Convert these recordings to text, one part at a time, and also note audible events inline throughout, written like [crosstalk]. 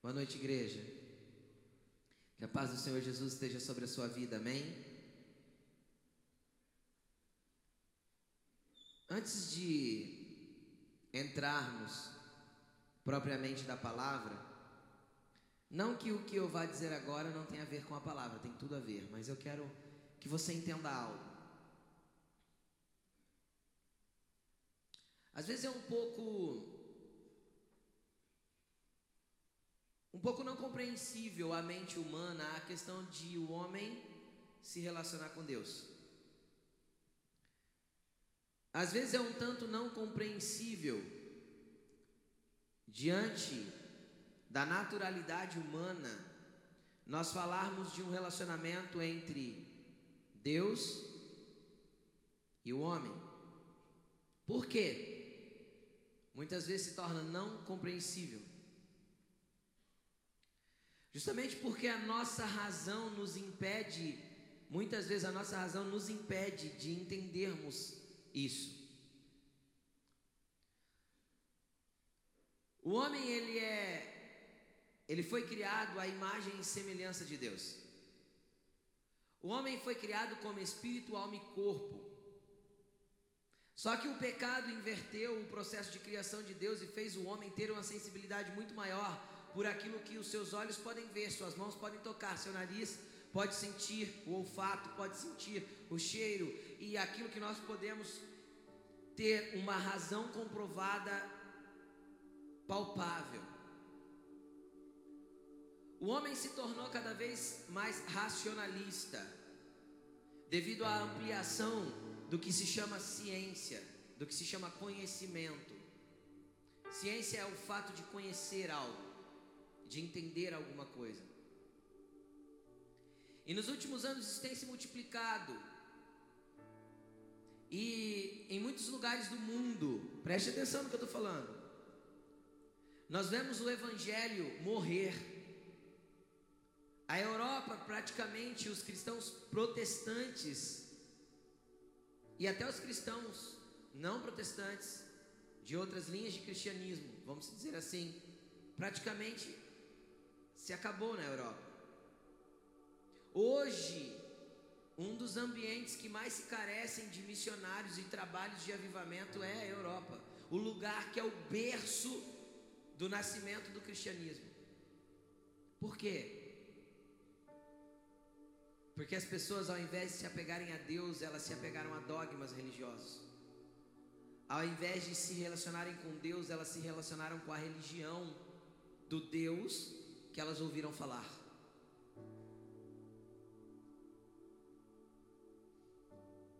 Boa noite, igreja. Que a paz do Senhor Jesus esteja sobre a sua vida, amém? Antes de entrarmos propriamente da palavra, não que o que eu vá dizer agora não tenha a ver com a palavra, tem tudo a ver, mas eu quero que você entenda algo. Às vezes é um pouco um pouco não compreensível à mente humana a questão de o homem se relacionar com Deus. Às vezes é um tanto não compreensível diante da naturalidade humana nós falarmos de um relacionamento entre Deus e o homem. Por quê? Muitas vezes se torna não compreensível. Justamente porque a nossa razão nos impede, muitas vezes a nossa razão nos impede de entendermos isso. O homem ele é ele foi criado à imagem e semelhança de Deus. O homem foi criado como espírito, alma e corpo. Só que o pecado inverteu o processo de criação de Deus e fez o homem ter uma sensibilidade muito maior por aquilo que os seus olhos podem ver, suas mãos podem tocar, seu nariz pode sentir o olfato, pode sentir o cheiro e aquilo que nós podemos ter uma razão comprovada, palpável. O homem se tornou cada vez mais racionalista, devido à ampliação do que se chama ciência, do que se chama conhecimento. Ciência é o fato de conhecer algo de entender alguma coisa. E nos últimos anos isso tem se multiplicado. E em muitos lugares do mundo, preste atenção no que eu estou falando. Nós vemos o Evangelho morrer. A Europa, praticamente, os cristãos protestantes e até os cristãos não protestantes de outras linhas de cristianismo, vamos dizer assim, praticamente se acabou na Europa. Hoje, um dos ambientes que mais se carecem de missionários e trabalhos de avivamento é a Europa, o lugar que é o berço do nascimento do cristianismo. Por quê? Porque as pessoas, ao invés de se apegarem a Deus, elas se apegaram a dogmas religiosos. Ao invés de se relacionarem com Deus, elas se relacionaram com a religião do Deus que elas ouviram falar.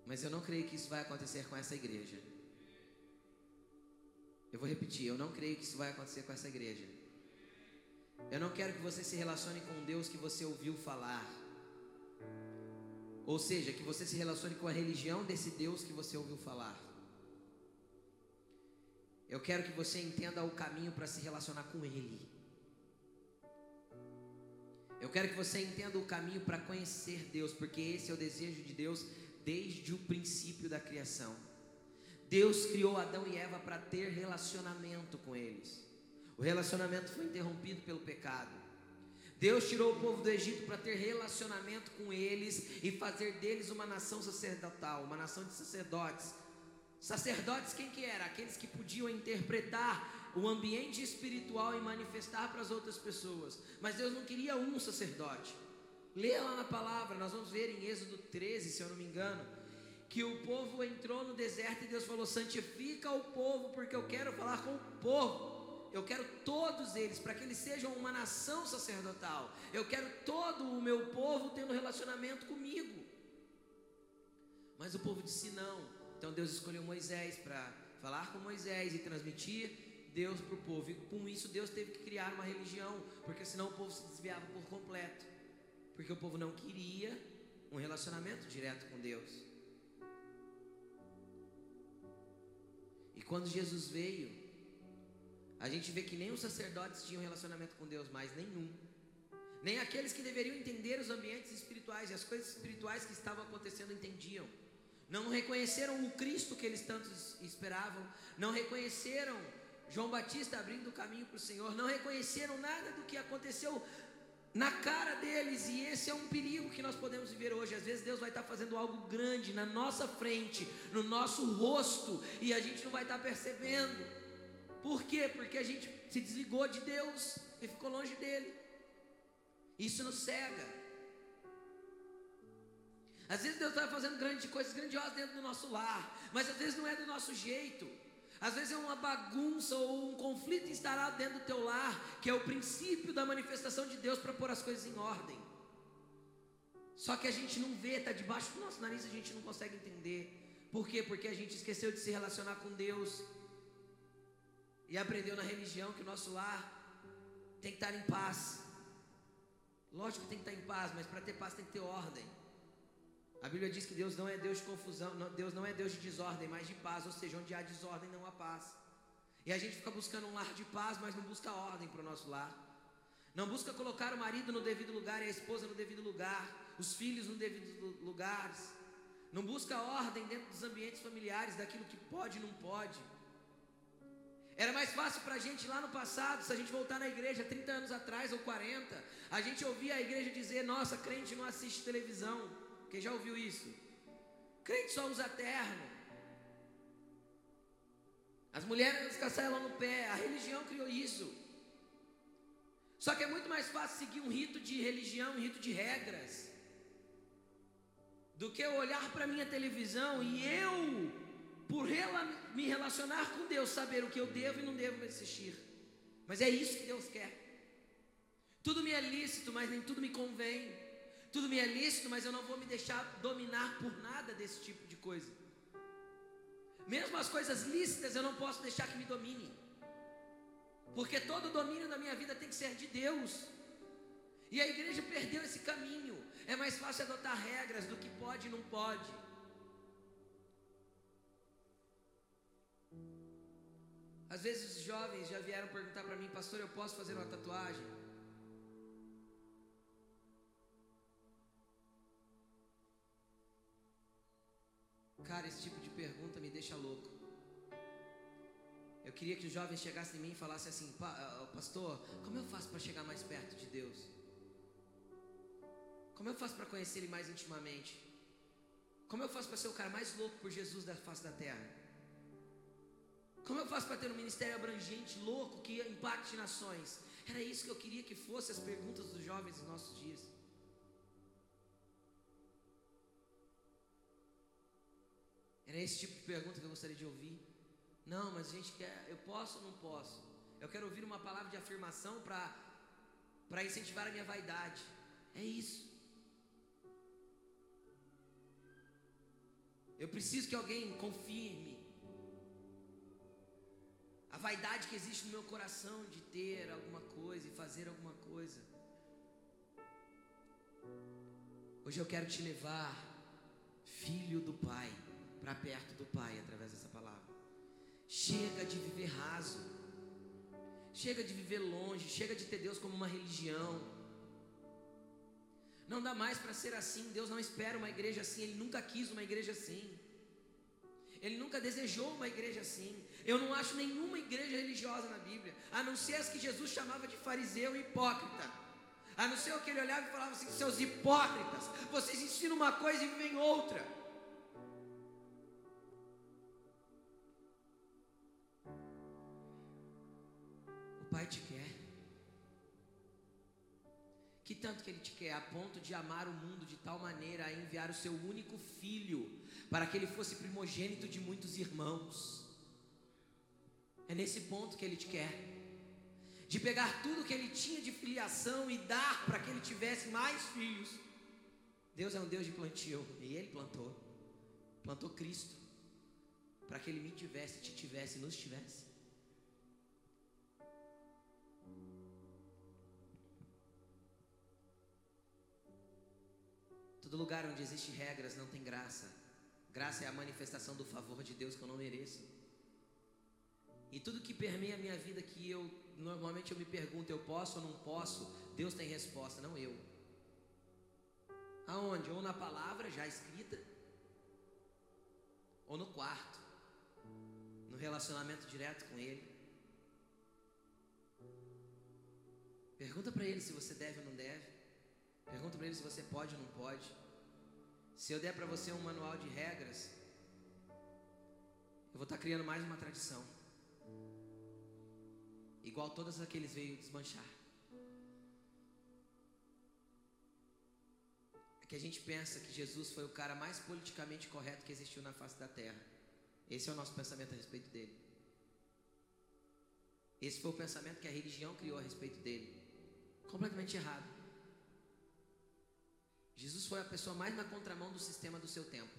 Mas eu não creio que isso vai acontecer com essa igreja. Eu vou repetir, eu não creio que isso vai acontecer com essa igreja. Eu não quero que você se relacione com Deus que você ouviu falar. Ou seja, que você se relacione com a religião desse Deus que você ouviu falar. Eu quero que você entenda o caminho para se relacionar com Ele. Eu quero que você entenda o caminho para conhecer Deus, porque esse é o desejo de Deus desde o princípio da criação. Deus criou Adão e Eva para ter relacionamento com eles. O relacionamento foi interrompido pelo pecado. Deus tirou o povo do Egito para ter relacionamento com eles e fazer deles uma nação sacerdotal, uma nação de sacerdotes. Sacerdotes quem que era? Aqueles que podiam interpretar o ambiente espiritual e manifestar para as outras pessoas. Mas Deus não queria um sacerdote. Leia lá na palavra, nós vamos ver em Êxodo 13, se eu não me engano, que o povo entrou no deserto e Deus falou: santifica o povo, porque eu quero falar com o povo. Eu quero todos eles, para que eles sejam uma nação sacerdotal. Eu quero todo o meu povo tendo relacionamento comigo. Mas o povo disse não. Então Deus escolheu Moisés para falar com Moisés e transmitir Deus para o povo. E com isso Deus teve que criar uma religião, porque senão o povo se desviava por completo. Porque o povo não queria um relacionamento direto com Deus. E quando Jesus veio, a gente vê que nem os sacerdotes tinham relacionamento com Deus mais, nenhum. Nem aqueles que deveriam entender os ambientes espirituais e as coisas espirituais que estavam acontecendo entendiam. Não reconheceram o Cristo que eles tanto esperavam, não reconheceram João Batista abrindo o caminho para o Senhor, não reconheceram nada do que aconteceu na cara deles, e esse é um perigo que nós podemos viver hoje. Às vezes Deus vai estar fazendo algo grande na nossa frente, no nosso rosto, e a gente não vai estar percebendo. Por quê? Porque a gente se desligou de Deus e ficou longe dele. Isso nos cega. Às vezes Deus está fazendo grandes coisas grandiosas dentro do nosso lar, mas às vezes não é do nosso jeito. Às vezes é uma bagunça ou um conflito instalado dentro do teu lar, que é o princípio da manifestação de Deus para pôr as coisas em ordem. Só que a gente não vê, está debaixo do nosso nariz, a gente não consegue entender. Por quê? Porque a gente esqueceu de se relacionar com Deus e aprendeu na religião que o nosso lar tem que estar em paz. Lógico que tem que estar em paz, mas para ter paz tem que ter ordem. A Bíblia diz que Deus não é Deus de confusão, não, Deus não é Deus de desordem, mas de paz, ou seja, onde há desordem não há paz. E a gente fica buscando um lar de paz, mas não busca ordem para o nosso lar. Não busca colocar o marido no devido lugar e a esposa no devido lugar, os filhos no devido lugares. Não busca ordem dentro dos ambientes familiares, daquilo que pode e não pode. Era mais fácil para a gente lá no passado, se a gente voltar na igreja 30 anos atrás ou 40, a gente ouvia a igreja dizer: Nossa, crente não assiste televisão. Quem já ouviu isso? Crente só usa terno. As mulheres caçaram no pé. A religião criou isso. Só que é muito mais fácil seguir um rito de religião, um rito de regras, do que eu olhar para minha televisão e eu, por rela me relacionar com Deus, saber o que eu devo e não devo assistir. Mas é isso que Deus quer. Tudo me é lícito, mas nem tudo me convém. Tudo me é lícito, mas eu não vou me deixar dominar por nada desse tipo de coisa. Mesmo as coisas lícitas eu não posso deixar que me domine. Porque todo o domínio da minha vida tem que ser de Deus. E a igreja perdeu esse caminho. É mais fácil adotar regras do que pode e não pode. Às vezes os jovens já vieram perguntar para mim, pastor, eu posso fazer uma tatuagem? Cara, esse tipo de pergunta me deixa louco. Eu queria que os jovens chegassem em mim e falassem assim: Pastor, como eu faço para chegar mais perto de Deus? Como eu faço para conhecer Ele mais intimamente? Como eu faço para ser o cara mais louco por Jesus da face da terra? Como eu faço para ter um ministério abrangente, louco, que impacte nações? Era isso que eu queria que fossem as perguntas dos jovens nos nossos dias. Era esse tipo de pergunta que eu gostaria de ouvir. Não, mas a gente quer, eu posso ou não posso? Eu quero ouvir uma palavra de afirmação para incentivar a minha vaidade. É isso. Eu preciso que alguém confirme a vaidade que existe no meu coração de ter alguma coisa e fazer alguma coisa. Hoje eu quero te levar, filho do Pai para perto do Pai através dessa palavra. Chega de viver raso. Chega de viver longe, chega de ter Deus como uma religião. Não dá mais para ser assim. Deus não espera uma igreja assim, ele nunca quis uma igreja assim. Ele nunca desejou uma igreja assim. Eu não acho nenhuma igreja religiosa na Bíblia, a não ser as que Jesus chamava de fariseu e hipócrita. A não ser o que ele olhava e falava assim: seus hipócritas, vocês ensinam uma coisa e vivem outra. Pai te quer. Que tanto que Ele te quer, a ponto de amar o mundo de tal maneira a enviar o seu único filho, para que ele fosse primogênito de muitos irmãos. É nesse ponto que Ele te quer. De pegar tudo que Ele tinha de filiação e dar para que Ele tivesse mais filhos. Deus é um Deus de plantio, e Ele plantou. Plantou Cristo, para que Ele me tivesse, te tivesse, nos tivesse. Todo lugar onde existe regras não tem graça. Graça é a manifestação do favor de Deus que eu não mereço. E tudo que permeia a minha vida que eu normalmente eu me pergunto, eu posso ou não posso? Deus tem resposta, não eu. Aonde? Ou na palavra já escrita, ou no quarto, no relacionamento direto com ele. Pergunta para ele se você deve ou não deve. Pergunta para ele se você pode ou não pode. Se eu der para você um manual de regras, eu vou estar tá criando mais uma tradição. Igual todas aqueles veio desmanchar. É que a gente pensa que Jesus foi o cara mais politicamente correto que existiu na face da terra. Esse é o nosso pensamento a respeito dele. Esse foi o pensamento que a religião criou a respeito dele. Completamente errado. Jesus foi a pessoa mais na contramão do sistema do seu tempo.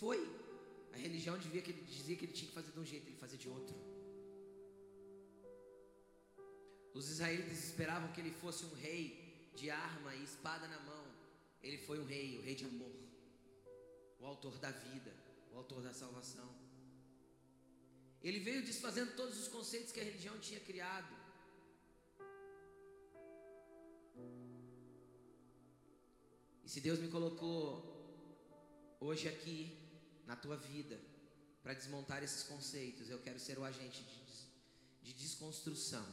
Foi. A religião dizia que, ele, dizia que ele tinha que fazer de um jeito, ele fazia de outro. Os israelitas esperavam que ele fosse um rei de arma e espada na mão. Ele foi um rei, o rei de amor, o autor da vida, o autor da salvação. Ele veio desfazendo todos os conceitos que a religião tinha criado. E se Deus me colocou hoje aqui na tua vida para desmontar esses conceitos, eu quero ser o agente de, de desconstrução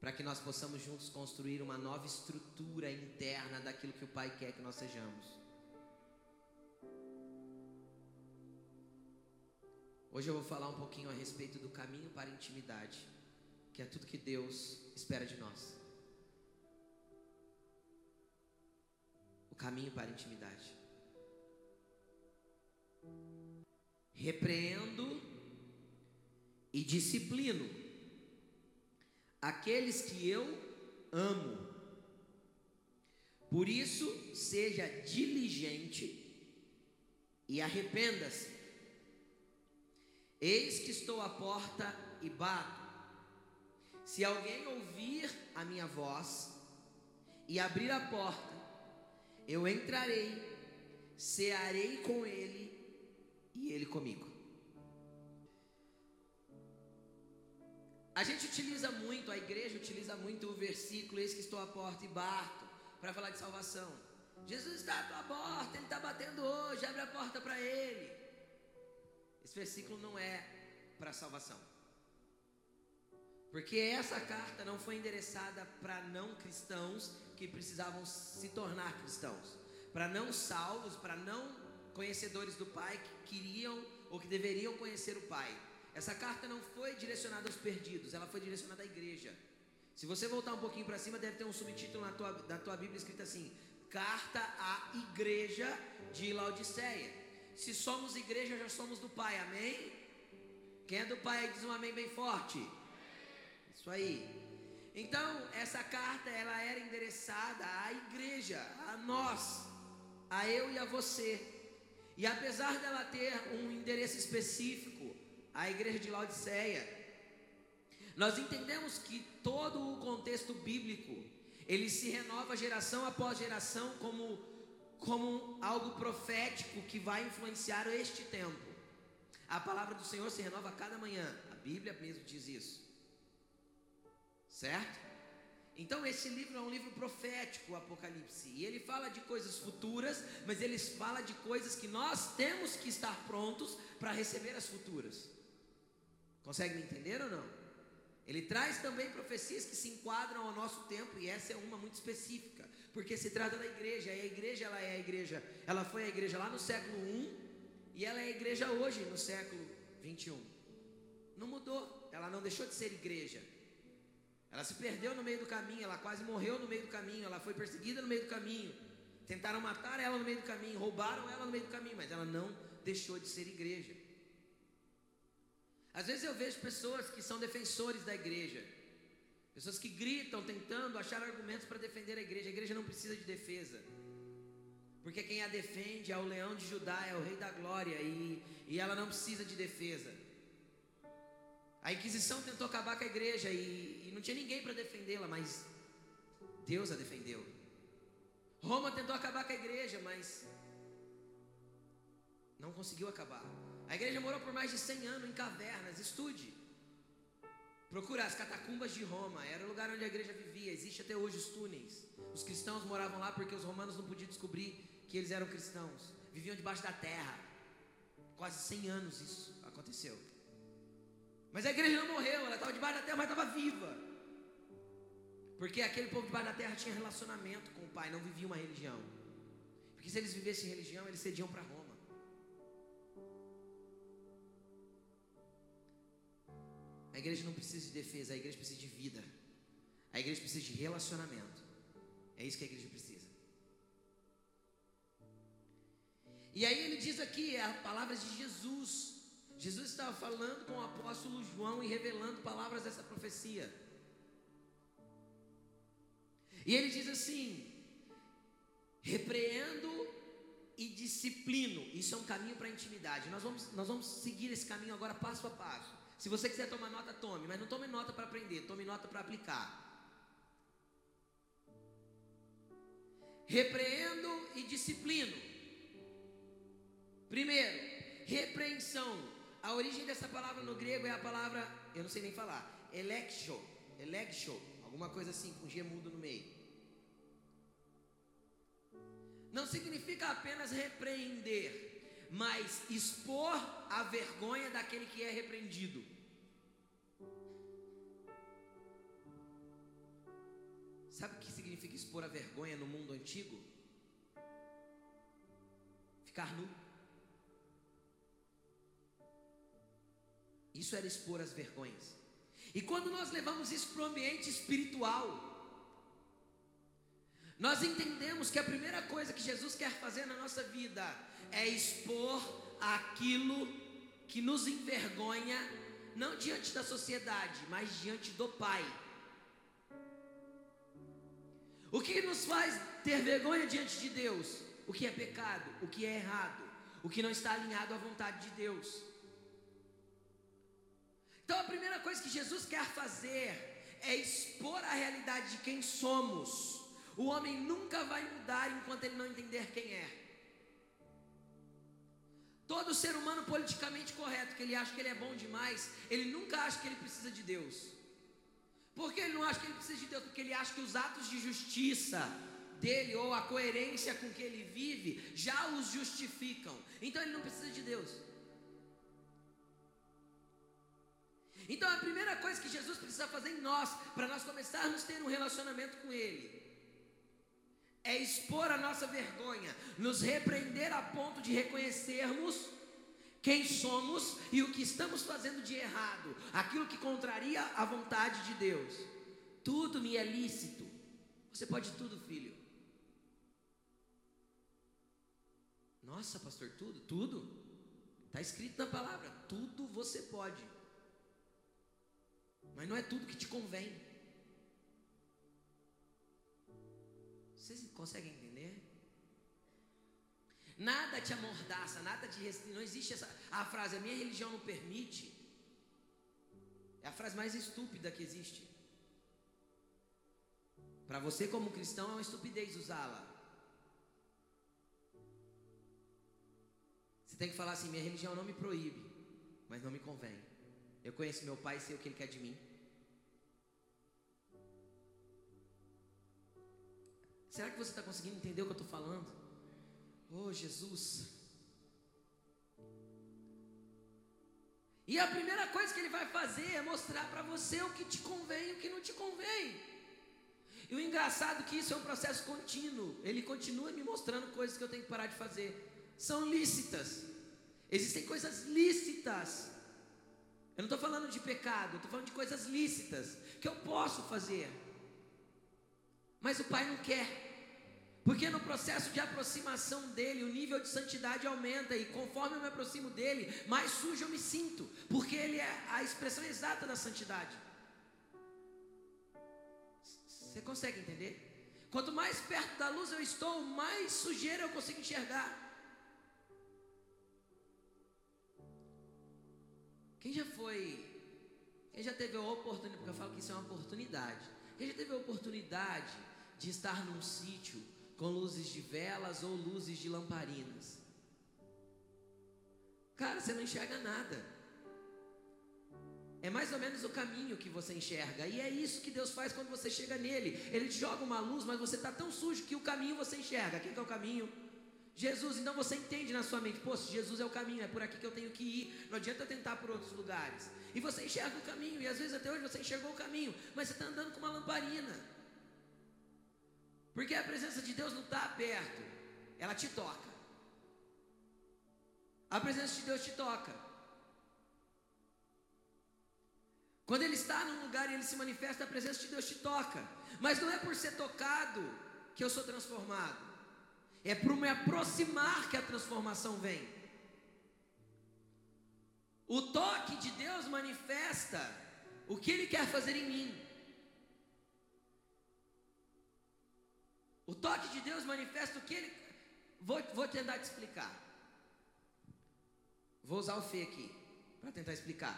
para que nós possamos juntos construir uma nova estrutura interna daquilo que o Pai quer que nós sejamos. Hoje eu vou falar um pouquinho a respeito do caminho para a intimidade, que é tudo que Deus espera de nós. Caminho para a intimidade. Repreendo e disciplino aqueles que eu amo. Por isso, seja diligente e arrependa-se. Eis que estou à porta e bato. Se alguém ouvir a minha voz e abrir a porta, eu entrarei, cearei com ele e ele comigo. A gente utiliza muito, a igreja utiliza muito o versículo, eis que estou à porta e bato, para falar de salvação. Jesus está à tua porta, Ele está batendo hoje, abre a porta para Ele. Esse versículo não é para salvação. Porque essa carta não foi endereçada para não cristãos que precisavam se tornar cristãos, para não salvos, para não conhecedores do Pai que queriam ou que deveriam conhecer o Pai. Essa carta não foi direcionada aos perdidos, ela foi direcionada à igreja. Se você voltar um pouquinho para cima, deve ter um subtítulo na tua, na tua Bíblia escrito assim: Carta à Igreja de Laodiceia. Se somos igreja, já somos do Pai, amém? Quem é do Pai diz um amém bem forte. Isso aí. Então, essa carta ela era endereçada à igreja, a nós, a eu e a você. E apesar dela ter um endereço específico, a igreja de Laodiceia, nós entendemos que todo o contexto bíblico, ele se renova geração após geração como, como algo profético que vai influenciar este tempo. A palavra do Senhor se renova a cada manhã. A Bíblia mesmo diz isso. Certo? Então esse livro é um livro profético, o Apocalipse, e ele fala de coisas futuras, mas ele fala de coisas que nós temos que estar prontos para receber as futuras. Consegue me entender ou não? Ele traz também profecias que se enquadram ao nosso tempo e essa é uma muito específica, porque se trata da igreja. E a igreja ela é a igreja, ela foi a igreja lá no século 1 e ela é a igreja hoje no século 21. Não mudou, ela não deixou de ser igreja. Ela se perdeu no meio do caminho, ela quase morreu no meio do caminho, ela foi perseguida no meio do caminho. Tentaram matar ela no meio do caminho, roubaram ela no meio do caminho, mas ela não deixou de ser igreja. Às vezes eu vejo pessoas que são defensores da igreja, pessoas que gritam tentando achar argumentos para defender a igreja. A igreja não precisa de defesa, porque quem a defende é o leão de Judá, é o rei da glória, e, e ela não precisa de defesa. A Inquisição tentou acabar com a igreja e, e não tinha ninguém para defendê-la, mas Deus a defendeu. Roma tentou acabar com a igreja, mas não conseguiu acabar. A igreja morou por mais de 100 anos em cavernas. Estude. Procura as catacumbas de Roma. Era o lugar onde a igreja vivia. Existe até hoje os túneis. Os cristãos moravam lá porque os romanos não podiam descobrir que eles eram cristãos. Viviam debaixo da terra. Quase 100 anos isso aconteceu. Mas a igreja não morreu, ela estava debaixo da terra, mas estava viva. Porque aquele povo debaixo da terra tinha relacionamento com o Pai, não vivia uma religião. Porque se eles vivessem religião, eles cediam para Roma. A igreja não precisa de defesa, a igreja precisa de vida. A igreja precisa de relacionamento. É isso que a igreja precisa. E aí ele diz aqui, é a palavra de Jesus. Jesus estava falando com o apóstolo João e revelando palavras dessa profecia. E ele diz assim: repreendo e disciplino. Isso é um caminho para a intimidade. Nós vamos, nós vamos seguir esse caminho agora passo a passo. Se você quiser tomar nota, tome, mas não tome nota para aprender, tome nota para aplicar. Repreendo e disciplino. Primeiro, repreensão. A origem dessa palavra no grego é a palavra, eu não sei nem falar, elexo, elexo, alguma coisa assim, com G mudo no meio. Não significa apenas repreender, mas expor a vergonha daquele que é repreendido. Sabe o que significa expor a vergonha no mundo antigo? Ficar nu. Isso era expor as vergonhas. E quando nós levamos isso para o ambiente espiritual, nós entendemos que a primeira coisa que Jesus quer fazer na nossa vida é expor aquilo que nos envergonha, não diante da sociedade, mas diante do Pai. O que nos faz ter vergonha diante de Deus? O que é pecado, o que é errado, o que não está alinhado à vontade de Deus. Então a primeira coisa que Jesus quer fazer é expor a realidade de quem somos. O homem nunca vai mudar enquanto ele não entender quem é. Todo ser humano politicamente correto, que ele acha que ele é bom demais, ele nunca acha que ele precisa de Deus. Por que ele não acha que ele precisa de Deus? Porque ele acha que os atos de justiça dele ou a coerência com que ele vive já os justificam. Então ele não precisa de Deus. Então a primeira coisa que Jesus precisa fazer em nós, para nós começarmos a ter um relacionamento com Ele, é expor a nossa vergonha, nos repreender a ponto de reconhecermos quem somos e o que estamos fazendo de errado, aquilo que contraria a vontade de Deus. Tudo me é lícito. Você pode tudo, filho. Nossa, pastor, tudo? Tudo? Está escrito na palavra: tudo você pode. Mas não é tudo que te convém. Vocês conseguem entender? Nada te amordaça, nada te restringe. Não existe essa. A frase, a minha religião não permite. É a frase mais estúpida que existe. Para você, como cristão, é uma estupidez usá-la. Você tem que falar assim: minha religião não me proíbe, mas não me convém. Eu conheço meu pai e sei o que ele quer de mim. Será que você está conseguindo entender o que eu estou falando? Oh, Jesus. E a primeira coisa que ele vai fazer é mostrar para você o que te convém e o que não te convém. E o engraçado é que isso é um processo contínuo. Ele continua me mostrando coisas que eu tenho que parar de fazer. São lícitas. Existem coisas lícitas. Eu não estou falando de pecado, estou falando de coisas lícitas que eu posso fazer. Mas o pai não quer. Porque no processo de aproximação dele, o nível de santidade aumenta, e conforme eu me aproximo dele, mais sujo eu me sinto, porque ele é a expressão exata da santidade. Você consegue entender? Quanto mais perto da luz eu estou, mais sujeira eu consigo enxergar. Quem já foi, quem já teve a oportunidade, porque eu falo que isso é uma oportunidade. Quem já teve a oportunidade de estar num sítio com luzes de velas ou luzes de lamparinas. Cara, você não enxerga nada. É mais ou menos o caminho que você enxerga. E é isso que Deus faz quando você chega nele. Ele te joga uma luz, mas você está tão sujo que o caminho você enxerga. O que é o caminho? Jesus, então você entende na sua mente, se Jesus é o caminho, é por aqui que eu tenho que ir, não adianta tentar por outros lugares. E você enxerga o caminho, e às vezes até hoje você enxergou o caminho, mas você está andando com uma lamparina. Porque a presença de Deus não está perto, ela te toca. A presença de Deus te toca. Quando Ele está num lugar e Ele se manifesta, a presença de Deus te toca. Mas não é por ser tocado que eu sou transformado. É por me aproximar que a transformação vem. O toque de Deus manifesta o que Ele quer fazer em mim. O toque de Deus manifesta o que Ele. Vou, vou tentar te explicar. Vou usar o Fê aqui para tentar explicar.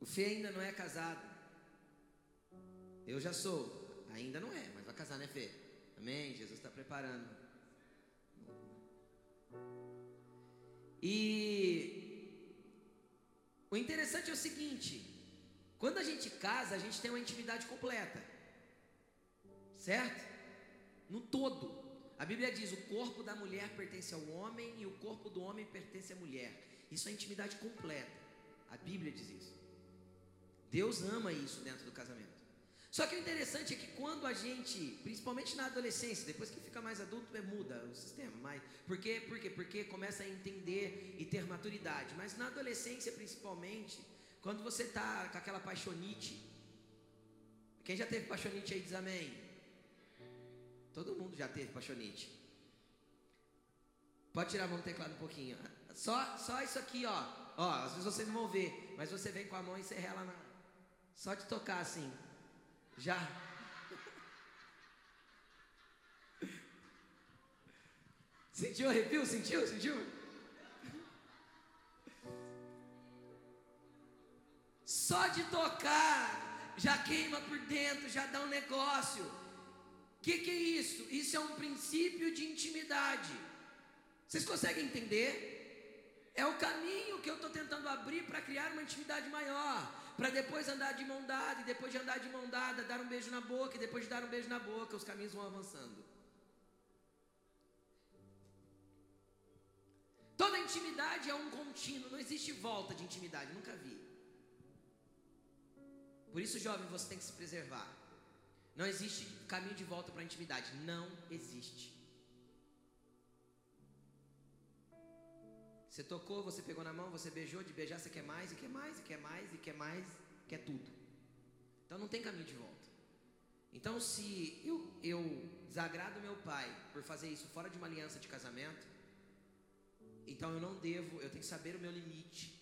O Fê ainda não é casado. Eu já sou. Ainda não é, mas vai casar, né, Fê? Amém? Jesus está preparando. E o interessante é o seguinte: quando a gente casa, a gente tem uma intimidade completa, certo? No todo. A Bíblia diz: o corpo da mulher pertence ao homem e o corpo do homem pertence à mulher. Isso é intimidade completa. A Bíblia diz isso. Deus ama isso dentro do casamento. Só que o interessante é que quando a gente, principalmente na adolescência, depois que fica mais adulto, é, muda o sistema. Mas, por quê? Por quê? Porque começa a entender e ter maturidade. Mas na adolescência, principalmente, quando você está com aquela paixonite, quem já teve paixonite aí diz amém? Todo mundo já teve paixonite. Pode tirar a mão do teclado um pouquinho. Só, só isso aqui, ó. Ó, às vezes vocês não vão ver, mas você vem com a mão e você rela na. Só de tocar assim. Já. [laughs] Sentiu arrepio? Sentiu? Sentiu? Só de tocar já queima por dentro, já dá um negócio. O que, que é isso? Isso é um princípio de intimidade. Vocês conseguem entender? É o caminho que eu estou tentando abrir para criar uma intimidade maior para depois andar de mão dada, e depois de andar de mão dada, dar um beijo na boca, e depois de dar um beijo na boca, os caminhos vão avançando. Toda intimidade é um contínuo, não existe volta de intimidade, nunca vi. Por isso, jovem, você tem que se preservar. Não existe caminho de volta para a intimidade, não existe. Você tocou, você pegou na mão, você beijou, de beijar você quer mais, e quer mais, e quer mais, e quer mais, quer tudo. Então não tem caminho de volta. Então se eu, eu desagrado meu pai por fazer isso fora de uma aliança de casamento, então eu não devo, eu tenho que saber o meu limite.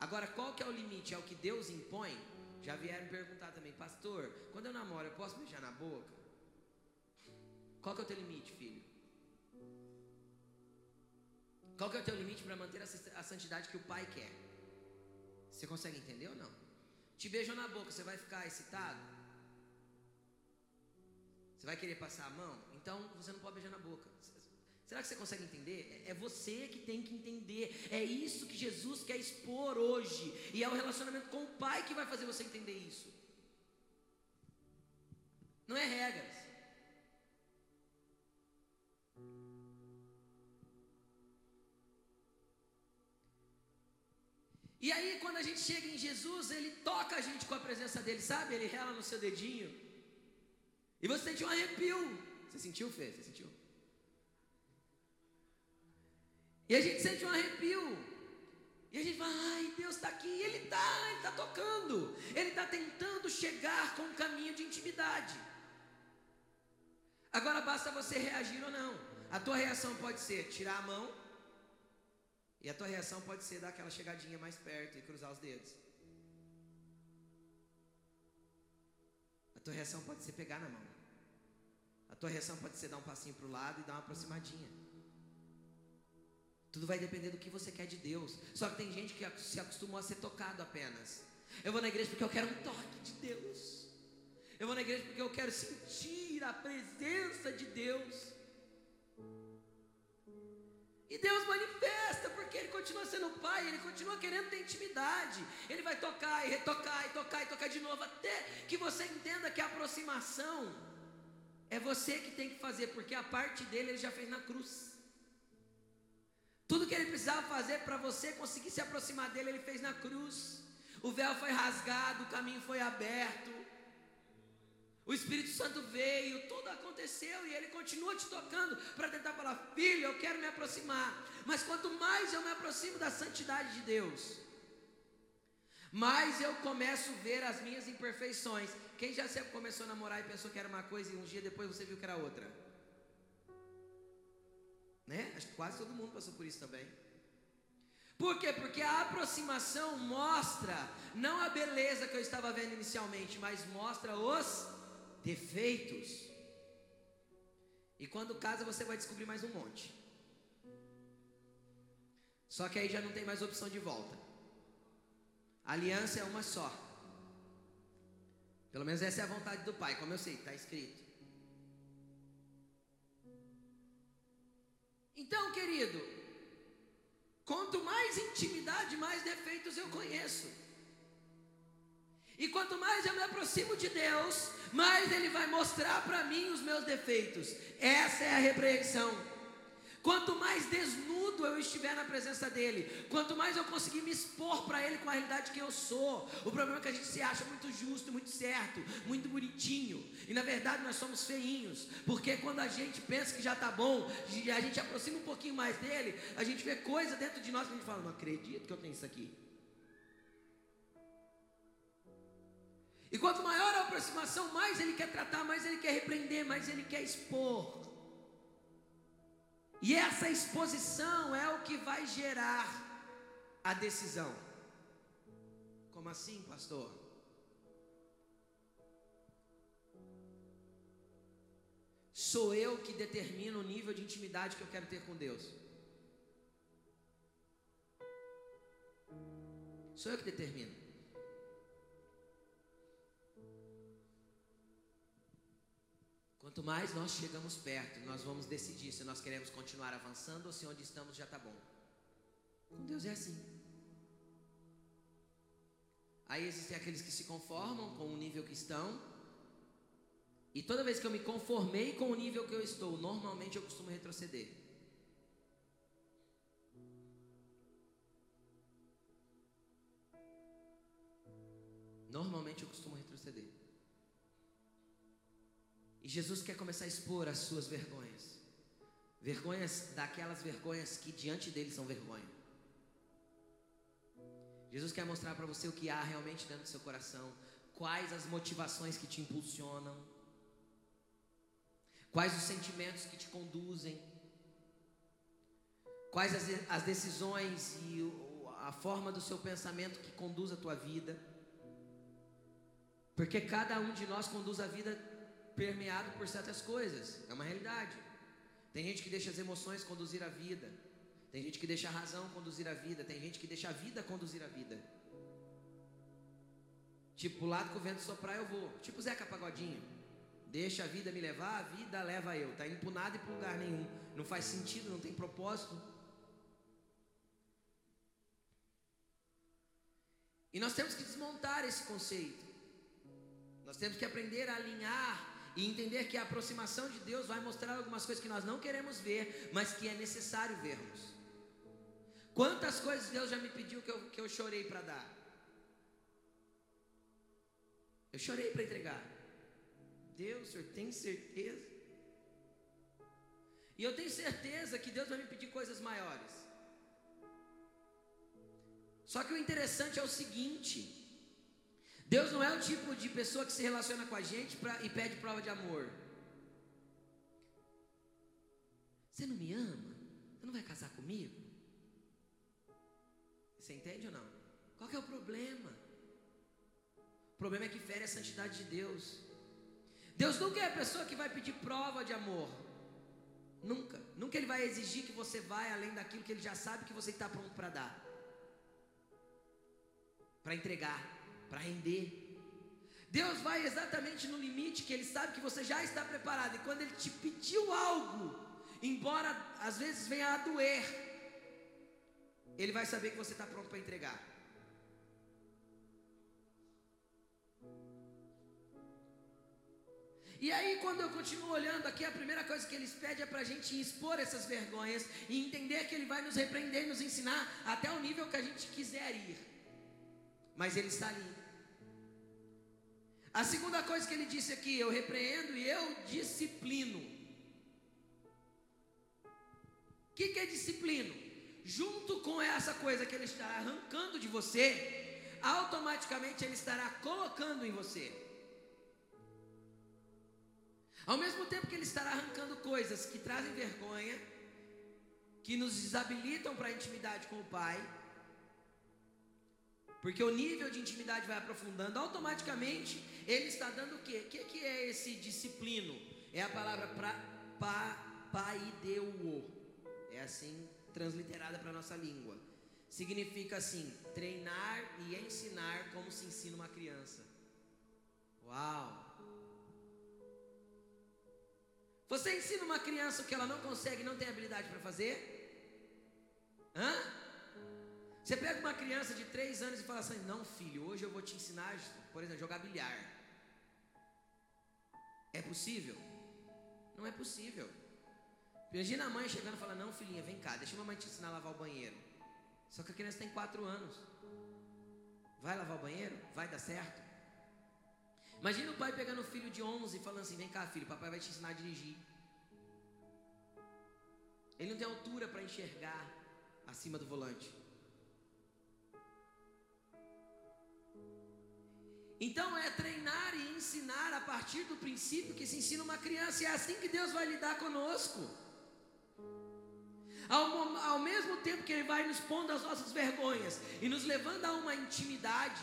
Agora, qual que é o limite? É o que Deus impõe? Já vieram perguntar também, pastor, quando eu namoro, eu posso beijar na boca? Qual que é o teu limite, filho? Qual que é o teu limite para manter a santidade que o pai quer? Você consegue entender ou não? Te beijou na boca, você vai ficar excitado? Você vai querer passar a mão? Então você não pode beijar na boca. Será que você consegue entender? É, é você que tem que entender. É isso que Jesus quer expor hoje. E é o relacionamento com o Pai que vai fazer você entender isso. Não é regras. E aí, quando a gente chega em Jesus, ele toca a gente com a presença dele, sabe? Ele rela no seu dedinho. E você sente um arrepio. Você sentiu, Fê? Você sentiu? E a gente sente um arrepio. E a gente fala, ai, Deus está aqui. E ele está, ele está tocando. Ele está tentando chegar com um caminho de intimidade. Agora basta você reagir ou não. A tua reação pode ser tirar a mão e a tua reação pode ser dar aquela chegadinha mais perto e cruzar os dedos. A tua reação pode ser pegar na mão. A tua reação pode ser dar um passinho para o lado e dar uma aproximadinha. Tudo vai depender do que você quer de Deus. Só que tem gente que se acostumou a ser tocado apenas. Eu vou na igreja porque eu quero um toque de Deus. Eu vou na igreja porque eu quero sentir a presença de Deus. E Deus manifesta, porque Ele continua sendo Pai, Ele continua querendo ter intimidade. Ele vai tocar e retocar e tocar e tocar de novo, até que você entenda que a aproximação É você que tem que fazer, porque a parte dele ele já fez na cruz. Tudo que ele precisava fazer para você conseguir se aproximar dele, ele fez na cruz. O véu foi rasgado, o caminho foi aberto. O Espírito Santo veio, tudo aconteceu e ele continua te tocando para tentar falar: Filho, eu quero me aproximar. Mas quanto mais eu me aproximo da santidade de Deus, mais eu começo a ver as minhas imperfeições. Quem já começou a namorar e pensou que era uma coisa e um dia depois você viu que era outra? Né? Acho que quase todo mundo passou por isso também. Por quê? Porque a aproximação mostra não a beleza que eu estava vendo inicialmente, mas mostra os defeitos. E quando casa você vai descobrir mais um monte. Só que aí já não tem mais opção de volta. A aliança é uma só. Pelo menos essa é a vontade do Pai, como eu sei, está escrito. Então, querido, quanto mais intimidade, mais defeitos eu conheço. E quanto mais eu me aproximo de Deus, mais Ele vai mostrar para mim os meus defeitos. Essa é a repreensão. Quanto mais desnudo eu estiver na presença dele, quanto mais eu conseguir me expor para ele com a realidade que eu sou. O problema é que a gente se acha muito justo, muito certo, muito bonitinho, e na verdade nós somos feinhos, porque quando a gente pensa que já está bom, a gente aproxima um pouquinho mais dele, a gente vê coisa dentro de nós que a gente fala: não acredito que eu tenho isso aqui. E quanto maior a aproximação, mais ele quer tratar, mais ele quer repreender, mais ele quer expor. E essa exposição é o que vai gerar a decisão. Como assim, pastor? Sou eu que determino o nível de intimidade que eu quero ter com Deus. Sou eu que determino. Quanto mais nós chegamos perto, nós vamos decidir se nós queremos continuar avançando ou se onde estamos já está bom. Com Deus é assim. Aí existem aqueles que se conformam com o nível que estão. E toda vez que eu me conformei com o nível que eu estou, normalmente eu costumo retroceder. Normalmente eu costumo E Jesus quer começar a expor as suas vergonhas. Vergonhas daquelas vergonhas que diante dele são vergonha. Jesus quer mostrar para você o que há realmente dentro do seu coração, quais as motivações que te impulsionam, quais os sentimentos que te conduzem, quais as, as decisões e o, a forma do seu pensamento que conduz a tua vida. Porque cada um de nós conduz a vida permeado por certas coisas, é uma realidade. Tem gente que deixa as emoções conduzir a vida, tem gente que deixa a razão conduzir a vida, tem gente que deixa a vida conduzir a vida. Tipo, o lado que o vento soprar eu vou, tipo Zeca Pagodinho. Deixa a vida me levar, a vida leva eu. Tá indo para nada e para lugar nenhum. Não faz sentido, não tem propósito. E nós temos que desmontar esse conceito. Nós temos que aprender a alinhar e entender que a aproximação de Deus vai mostrar algumas coisas que nós não queremos ver, mas que é necessário vermos. Quantas coisas Deus já me pediu que eu, que eu chorei para dar? Eu chorei para entregar. Deus, o Senhor tem certeza? E eu tenho certeza que Deus vai me pedir coisas maiores. Só que o interessante é o seguinte: Deus não é o tipo de pessoa que se relaciona com a gente pra, e pede prova de amor. Você não me ama? Você não vai casar comigo? Você entende ou não? Qual é o problema? O problema é que fere a santidade de Deus. Deus nunca é a pessoa que vai pedir prova de amor. Nunca. Nunca Ele vai exigir que você vá além daquilo que Ele já sabe que você está pronto para dar. Para entregar para render. Deus vai exatamente no limite que Ele sabe que você já está preparado. E quando Ele te pediu algo, embora às vezes venha a doer, Ele vai saber que você está pronto para entregar. E aí, quando eu continuo olhando aqui, a primeira coisa que eles pedem é para a gente expor essas vergonhas e entender que Ele vai nos repreender nos ensinar até o nível que a gente quiser ir. Mas Ele está ali. A segunda coisa que Ele disse aqui, eu repreendo e eu disciplino. O que, que é disciplino? Junto com essa coisa que Ele está arrancando de você, automaticamente Ele estará colocando em você. Ao mesmo tempo que Ele estará arrancando coisas que trazem vergonha, que nos desabilitam para a intimidade com o Pai, porque o nível de intimidade vai aprofundando, automaticamente Ele está dando o quê? O que, que é esse disciplino? É a palavra pra, pa, paideuo, é assim transliterada para a nossa língua. Significa assim, treinar e ensinar como se ensina uma criança. Uau! Você ensina uma criança o que ela não consegue, não tem habilidade para fazer? Hã? Você pega uma criança de 3 anos e fala assim: Não, filho, hoje eu vou te ensinar, por exemplo, jogar bilhar. É possível? Não é possível. Imagina a mãe chegando e falando: Não, filhinha, vem cá, deixa a mamãe te ensinar a lavar o banheiro. Só que a criança tem 4 anos. Vai lavar o banheiro? Vai dar certo? Imagina o pai pegando o filho de 11 e falando assim: Vem cá, filho, papai vai te ensinar a dirigir. Ele não tem altura para enxergar acima do volante. Então é treinar e ensinar a partir do princípio que se ensina uma criança, e é assim que Deus vai lidar conosco. Ao, ao mesmo tempo que Ele vai nos pondo as nossas vergonhas e nos levando a uma intimidade,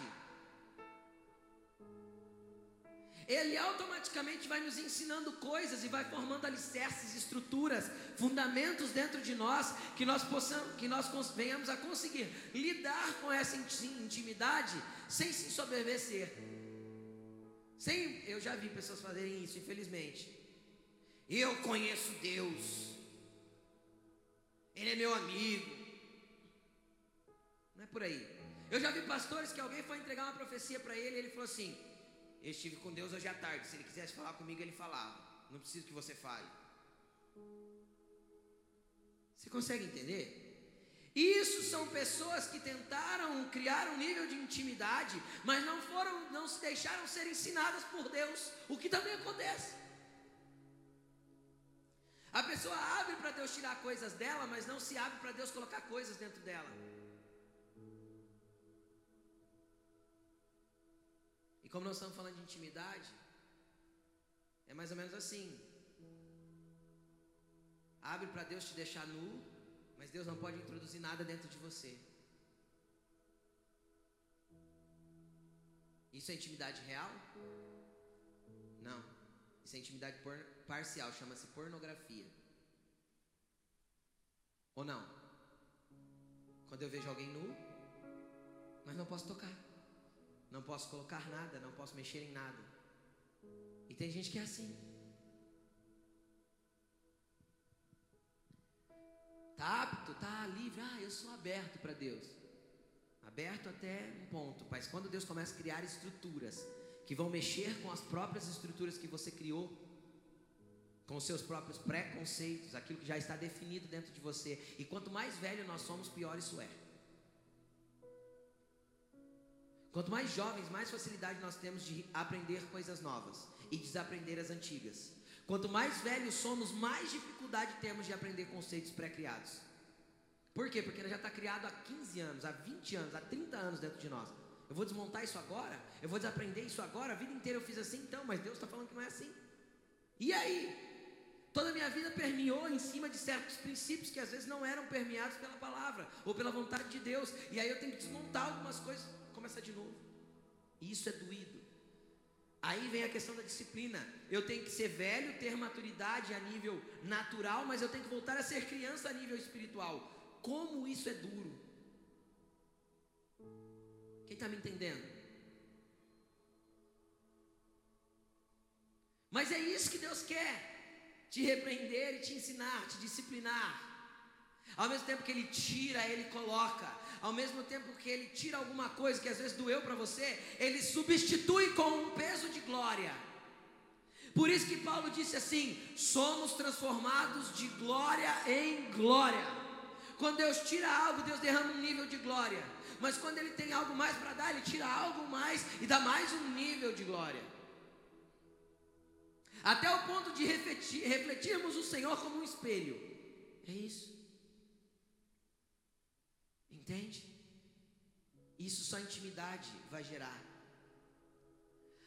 Ele automaticamente vai nos ensinando coisas e vai formando alicerces, estruturas, fundamentos dentro de nós que nós possamos, que nós venhamos a conseguir lidar com essa intimidade sem se soberbecer. Sem, eu já vi pessoas fazerem isso, infelizmente. Eu conheço Deus. Ele é meu amigo. Não é por aí. Eu já vi pastores que alguém foi entregar uma profecia para ele e ele falou assim: Eu estive com Deus hoje à tarde. Se ele quisesse falar comigo, ele falava. Não preciso que você fale. Você consegue entender? Isso são pessoas que tentaram criar um nível de intimidade, mas não foram, não se deixaram ser ensinadas por Deus, o que também acontece. A pessoa abre para Deus tirar coisas dela, mas não se abre para Deus colocar coisas dentro dela. E como nós estamos falando de intimidade, é mais ou menos assim. Abre para Deus te deixar nu, mas Deus não pode introduzir nada dentro de você. Isso é intimidade real? Não. Isso é intimidade parcial, chama-se pornografia. Ou não? Quando eu vejo alguém nu, mas não posso tocar, não posso colocar nada, não posso mexer em nada. E tem gente que é assim. Tá apto, tá livre, ah, eu sou aberto para Deus. Aberto até um ponto, mas quando Deus começa a criar estruturas que vão mexer com as próprias estruturas que você criou, com os seus próprios preconceitos, aquilo que já está definido dentro de você. E quanto mais velho nós somos, pior isso é. Quanto mais jovens, mais facilidade nós temos de aprender coisas novas e desaprender as antigas. Quanto mais velhos somos, mais dificuldade temos de aprender conceitos pré-criados. Por quê? Porque já está criado há 15 anos, há 20 anos, há 30 anos dentro de nós. Eu vou desmontar isso agora? Eu vou desaprender isso agora? A vida inteira eu fiz assim, então, mas Deus está falando que não é assim. E aí? Toda a minha vida permeou em cima de certos princípios que às vezes não eram permeados pela palavra ou pela vontade de Deus. E aí eu tenho que desmontar algumas coisas, começar de novo. E isso é doído. Aí vem a questão da disciplina. Eu tenho que ser velho, ter maturidade a nível natural, mas eu tenho que voltar a ser criança a nível espiritual. Como isso é duro. Quem está me entendendo? Mas é isso que Deus quer: te repreender e te ensinar, te disciplinar. Ao mesmo tempo que Ele tira, Ele coloca. Ao mesmo tempo que Ele tira alguma coisa que às vezes doeu para você, Ele substitui com um peso de glória. Por isso que Paulo disse assim: somos transformados de glória em glória. Quando Deus tira algo, Deus derrama um nível de glória. Mas quando Ele tem algo mais para dar, Ele tira algo mais e dá mais um nível de glória. Até o ponto de refletir, refletirmos o Senhor como um espelho. É isso. Entende? Isso só intimidade vai gerar.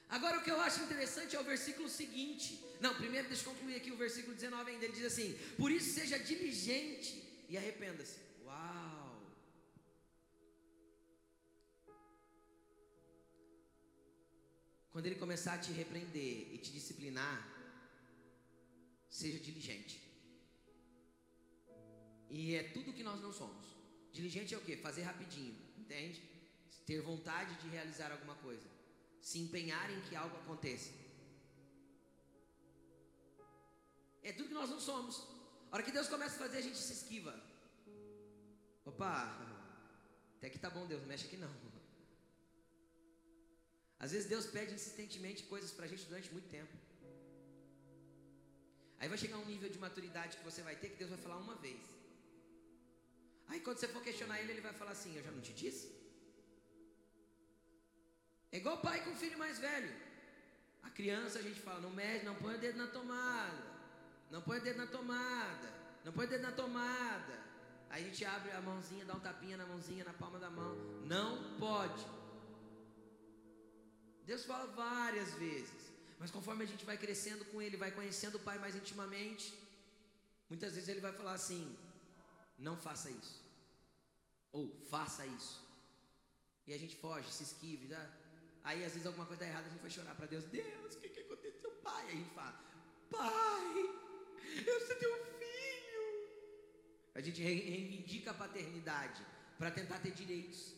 Agora o que eu acho interessante é o versículo seguinte. Não, primeiro deixa eu concluir aqui o versículo 19 ainda. Ele diz assim: Por isso seja diligente e arrependa-se. Uau! Quando ele começar a te repreender e te disciplinar, seja diligente. E é tudo que nós não somos. Diligente é o que? Fazer rapidinho, entende? Ter vontade de realizar alguma coisa. Se empenhar em que algo aconteça. É tudo que nós não somos. A hora que Deus começa a fazer, a gente se esquiva. Opa, até que tá bom, Deus, mexe aqui não. Às vezes Deus pede insistentemente coisas para a gente durante muito tempo. Aí vai chegar um nível de maturidade que você vai ter que Deus vai falar uma vez. Aí quando você for questionar ele, ele vai falar assim: Eu já não te disse? É igual pai com o filho mais velho. A criança a gente fala: Não mexe, não põe o dedo na tomada. Não põe o dedo na tomada. Não põe o dedo na tomada. Aí a gente abre a mãozinha, dá um tapinha na mãozinha, na palma da mão. Não pode. Deus fala várias vezes. Mas conforme a gente vai crescendo com Ele, vai conhecendo o Pai mais intimamente, muitas vezes Ele vai falar assim: não faça isso. Ou faça isso. E a gente foge, se esquive. Tá? Aí às vezes alguma coisa dá errada, a gente vai chorar para Deus: Deus, o que, que aconteceu, Pai? Aí a gente fala: Pai, eu sou teu filho. A gente reivindica a paternidade para tentar ter direitos.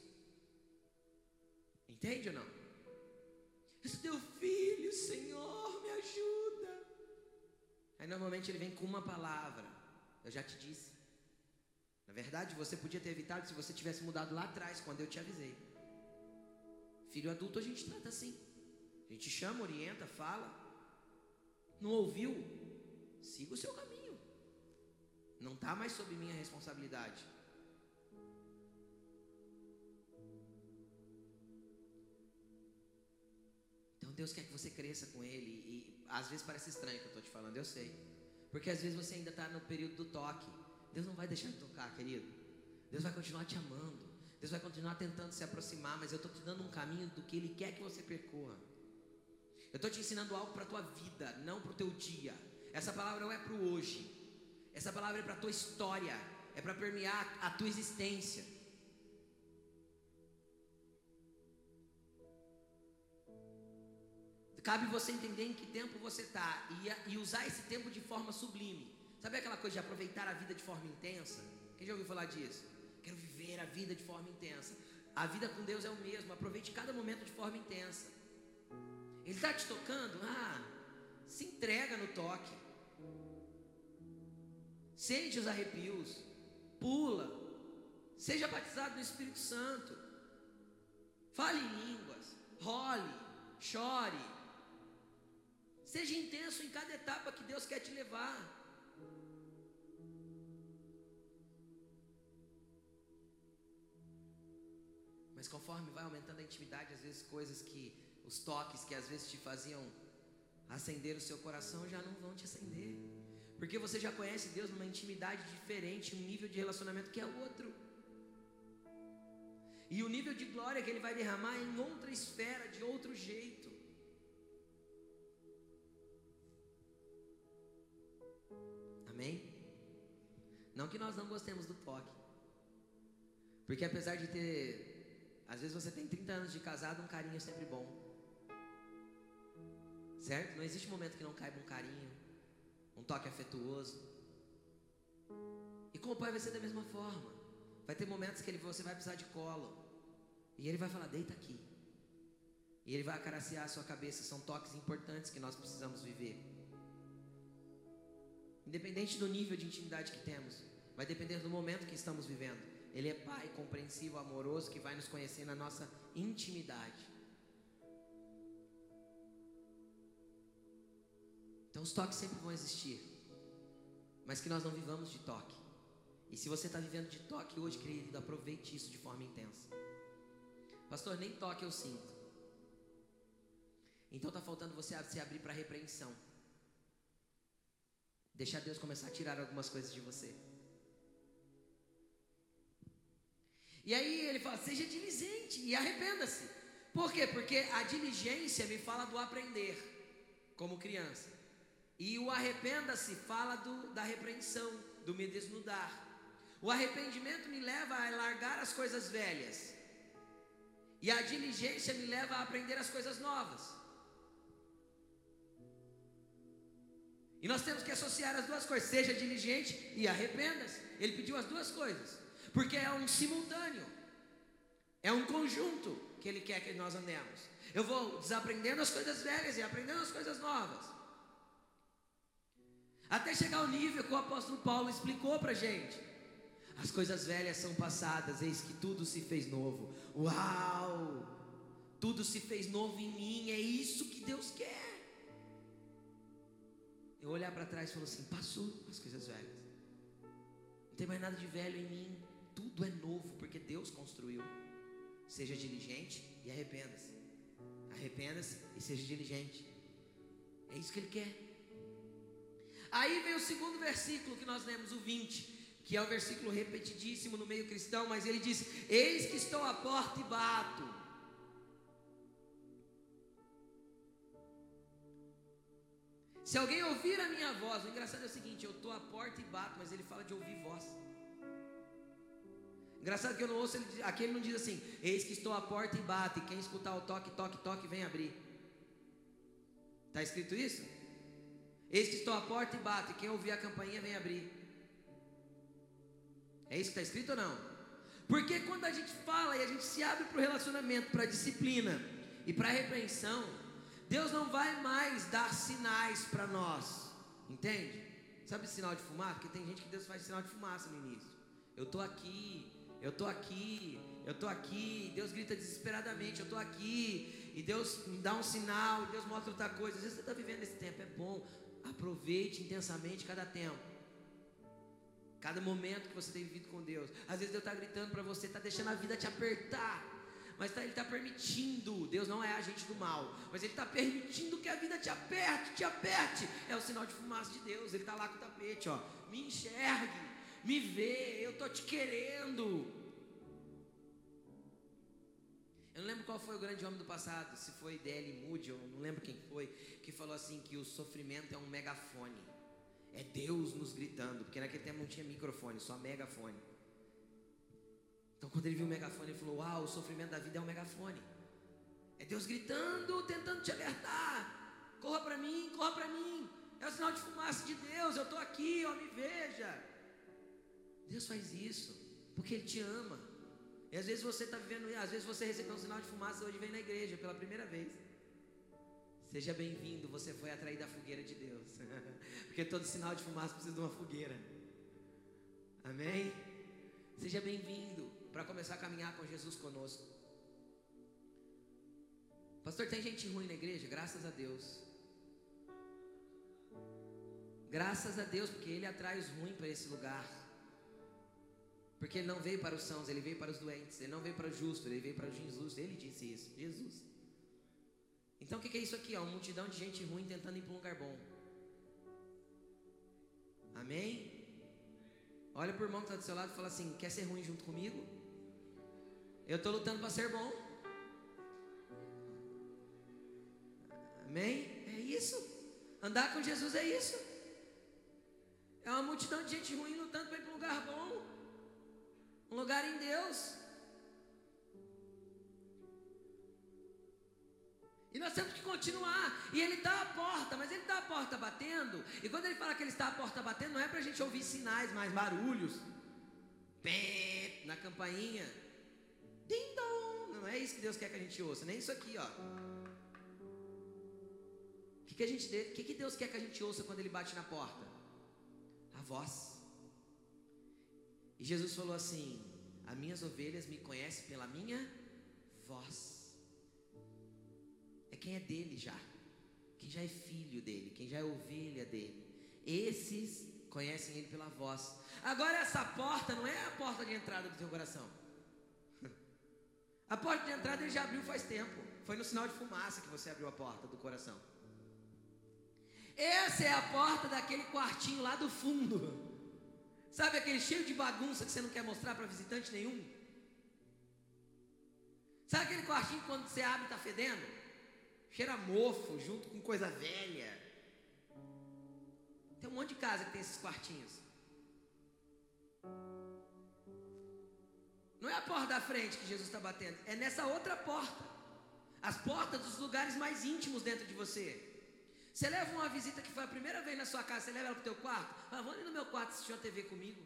Entende ou não? Eu sou teu filho, Senhor, me ajuda. Aí normalmente ele vem com uma palavra. Eu já te disse. Na verdade, você podia ter evitado se você tivesse mudado lá atrás, quando eu te avisei. Filho adulto a gente trata assim. A gente chama, orienta, fala. Não ouviu? Siga o seu caminho. Não está mais sob minha responsabilidade. Então Deus quer que você cresça com Ele. E às vezes parece estranho que eu estou te falando, eu sei. Porque às vezes você ainda está no período do toque. Deus não vai deixar de tocar, querido. Deus vai continuar te amando. Deus vai continuar tentando se aproximar, mas eu estou te dando um caminho do que Ele quer que você percorra. Eu estou te ensinando algo para a tua vida, não para o teu dia. Essa palavra não é para o hoje. Essa palavra é para a tua história. É para permear a tua existência. Cabe você entender em que tempo você está e, e, usar esse tempo de forma sublime. Sabe aquela coisa de aproveitar a vida de forma intensa? Quem já ouviu falar disso? Quero viver a vida de forma intensa. A vida com Deus é o mesmo. Aproveite cada momento de forma intensa. Ele está te tocando? Ah, se entrega no toque. Sente os arrepios. Pula. Seja batizado no Espírito Santo. Fale em línguas. Role. Chore. Seja intenso em cada etapa que Deus quer te levar. Mas conforme vai aumentando a intimidade, às vezes coisas que os toques que às vezes te faziam acender o seu coração já não vão te acender. Porque você já conhece Deus numa intimidade diferente, um nível de relacionamento que é outro. E o nível de glória que ele vai derramar é em outra esfera, de outro jeito. Amém? Não que nós não gostemos do toque. Porque apesar de ter às vezes você tem 30 anos de casado, um carinho é sempre bom. Certo? Não existe momento que não caiba um carinho, um toque afetuoso. E com o pai vai ser da mesma forma. Vai ter momentos que ele, você vai precisar de colo. E ele vai falar: deita aqui. E ele vai acariciar a sua cabeça. São toques importantes que nós precisamos viver. Independente do nível de intimidade que temos, vai depender do momento que estamos vivendo. Ele é Pai compreensivo, amoroso, que vai nos conhecer na nossa intimidade. Então os toques sempre vão existir. Mas que nós não vivamos de toque. E se você está vivendo de toque hoje, querido, aproveite isso de forma intensa. Pastor, nem toque eu sinto. Então está faltando você se abrir para repreensão. Deixar Deus começar a tirar algumas coisas de você. E aí ele fala: seja diligente e arrependa-se. Por quê? Porque a diligência me fala do aprender, como criança. E o arrependa-se fala do, da repreensão, do me desnudar. O arrependimento me leva a largar as coisas velhas. E a diligência me leva a aprender as coisas novas. E nós temos que associar as duas coisas, seja diligente e arrependa-se. Ele pediu as duas coisas, porque é um simultâneo, é um conjunto que ele quer que nós andemos. Eu vou desaprendendo as coisas velhas e aprendendo as coisas novas. Até chegar ao nível que o apóstolo Paulo explicou para a gente. As coisas velhas são passadas, eis que tudo se fez novo. Uau! Tudo se fez novo em mim, é isso que Deus quer eu olhar para trás e falar assim: passou as coisas velhas, não tem mais nada de velho em mim, tudo é novo, porque Deus construiu. Seja diligente e arrependa-se. Arrependa-se e seja diligente. É isso que Ele quer. Aí vem o segundo versículo que nós lemos, o 20, que é o versículo repetidíssimo no meio cristão, mas ele diz: Eis que estou à porta e bato. Se alguém ouvir a minha voz, o engraçado é o seguinte: eu estou à porta e bato, mas ele fala de ouvir voz. Engraçado que eu não ouço, ele, aqui ele não diz assim: Eis que estou à porta e bato, e quem escutar o toque, toque, toque, vem abrir. Está escrito isso? Eis que estou à porta e bato, e quem ouvir a campainha vem abrir. É isso que está escrito ou não? Porque quando a gente fala e a gente se abre para o relacionamento, para a disciplina e para a repreensão, Deus não vai mais dar sinais para nós, entende? Sabe sinal de fumaça? Porque tem gente que Deus faz sinal de fumaça no início. Eu estou aqui, eu estou aqui, eu estou aqui. Deus grita desesperadamente: Eu estou aqui. E Deus dá um sinal, Deus mostra outra coisa. Às vezes você está vivendo esse tempo, é bom. Aproveite intensamente cada tempo. Cada momento que você tem vivido com Deus. Às vezes Deus está gritando para você, está deixando a vida te apertar mas tá, Ele está permitindo. Deus não é agente do mal, mas Ele está permitindo que a vida te aperte, te aperte. É o sinal de fumaça de Deus. Ele está lá com o tapete, ó. Me enxergue, me vê, eu estou te querendo. Eu não lembro qual foi o grande homem do passado, se foi D.L. Moody, eu não lembro quem foi, que falou assim que o sofrimento é um megafone. É Deus nos gritando, porque naquele tempo não tinha microfone, só megafone. Então, quando ele viu o megafone, ele falou: Uau, o sofrimento da vida é um megafone. É Deus gritando, tentando te alertar. Corra para mim, corra para mim. É o sinal de fumaça de Deus. Eu estou aqui, ó, me veja. Deus faz isso porque Ele te ama. E às vezes você está vivendo, às vezes você recebeu um sinal de fumaça hoje vem na igreja pela primeira vez. Seja bem-vindo, você foi atraído à fogueira de Deus. [laughs] porque todo sinal de fumaça precisa de uma fogueira. Amém? Seja bem-vindo para começar a caminhar com Jesus conosco. Pastor, tem gente ruim na igreja? Graças a Deus. Graças a Deus, porque Ele atrai os ruins para esse lugar. Porque Ele não veio para os sãos, Ele veio para os doentes. Ele não veio para o justo, Ele veio para injustos. Ele disse isso, Jesus. Então o que é isso aqui? Ó? Uma multidão de gente ruim tentando ir para um lugar bom. Amém? Olha para o irmão que está do seu lado e fala assim: quer ser ruim junto comigo? Eu estou lutando para ser bom. Amém? É isso. Andar com Jesus é isso. É uma multidão de gente ruim lutando para ir para um lugar bom. Um lugar em Deus. E nós temos que continuar. E ele está à porta, mas ele está à porta batendo. E quando ele fala que ele está à porta batendo, não é para a gente ouvir sinais, mais barulhos. Pé, na campainha. Não é isso que Deus quer que a gente ouça, nem isso aqui, ó. O que, que, a gente, que, que Deus quer que a gente ouça quando Ele bate na porta? A voz. E Jesus falou assim: As minhas ovelhas me conhecem pela minha voz. É quem é dele já. quem já é filho dele, quem já é ovelha dele. Esses conhecem ele pela voz. Agora, essa porta não é a porta de entrada do teu coração. [laughs] A porta de entrada ele já abriu faz tempo. Foi no sinal de fumaça que você abriu a porta do coração. Essa é a porta daquele quartinho lá do fundo. Sabe aquele cheio de bagunça que você não quer mostrar para visitante nenhum? Sabe aquele quartinho que quando você abre está fedendo? Cheira mofo, junto com coisa velha. Tem um monte de casa que tem esses quartinhos. Não é a porta da frente que Jesus está batendo, é nessa outra porta. As portas dos lugares mais íntimos dentro de você. Você leva uma visita que foi a primeira vez na sua casa, você leva ela para o teu quarto? Ah, vamos ali no meu quarto assistir uma TV comigo.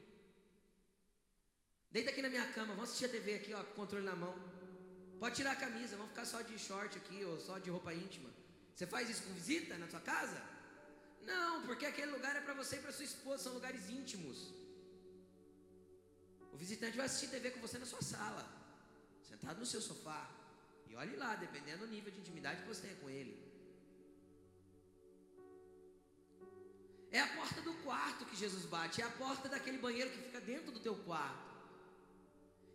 Deita aqui na minha cama, vamos assistir a TV aqui, ó, com controle na mão. Pode tirar a camisa, vamos ficar só de short aqui, ou só de roupa íntima. Você faz isso com visita na sua casa? Não, porque aquele lugar é para você e para sua esposa, são lugares íntimos. O visitante vai assistir TV com você na sua sala, sentado no seu sofá. E olhe lá, dependendo do nível de intimidade que você tenha com ele. É a porta do quarto que Jesus bate, é a porta daquele banheiro que fica dentro do teu quarto.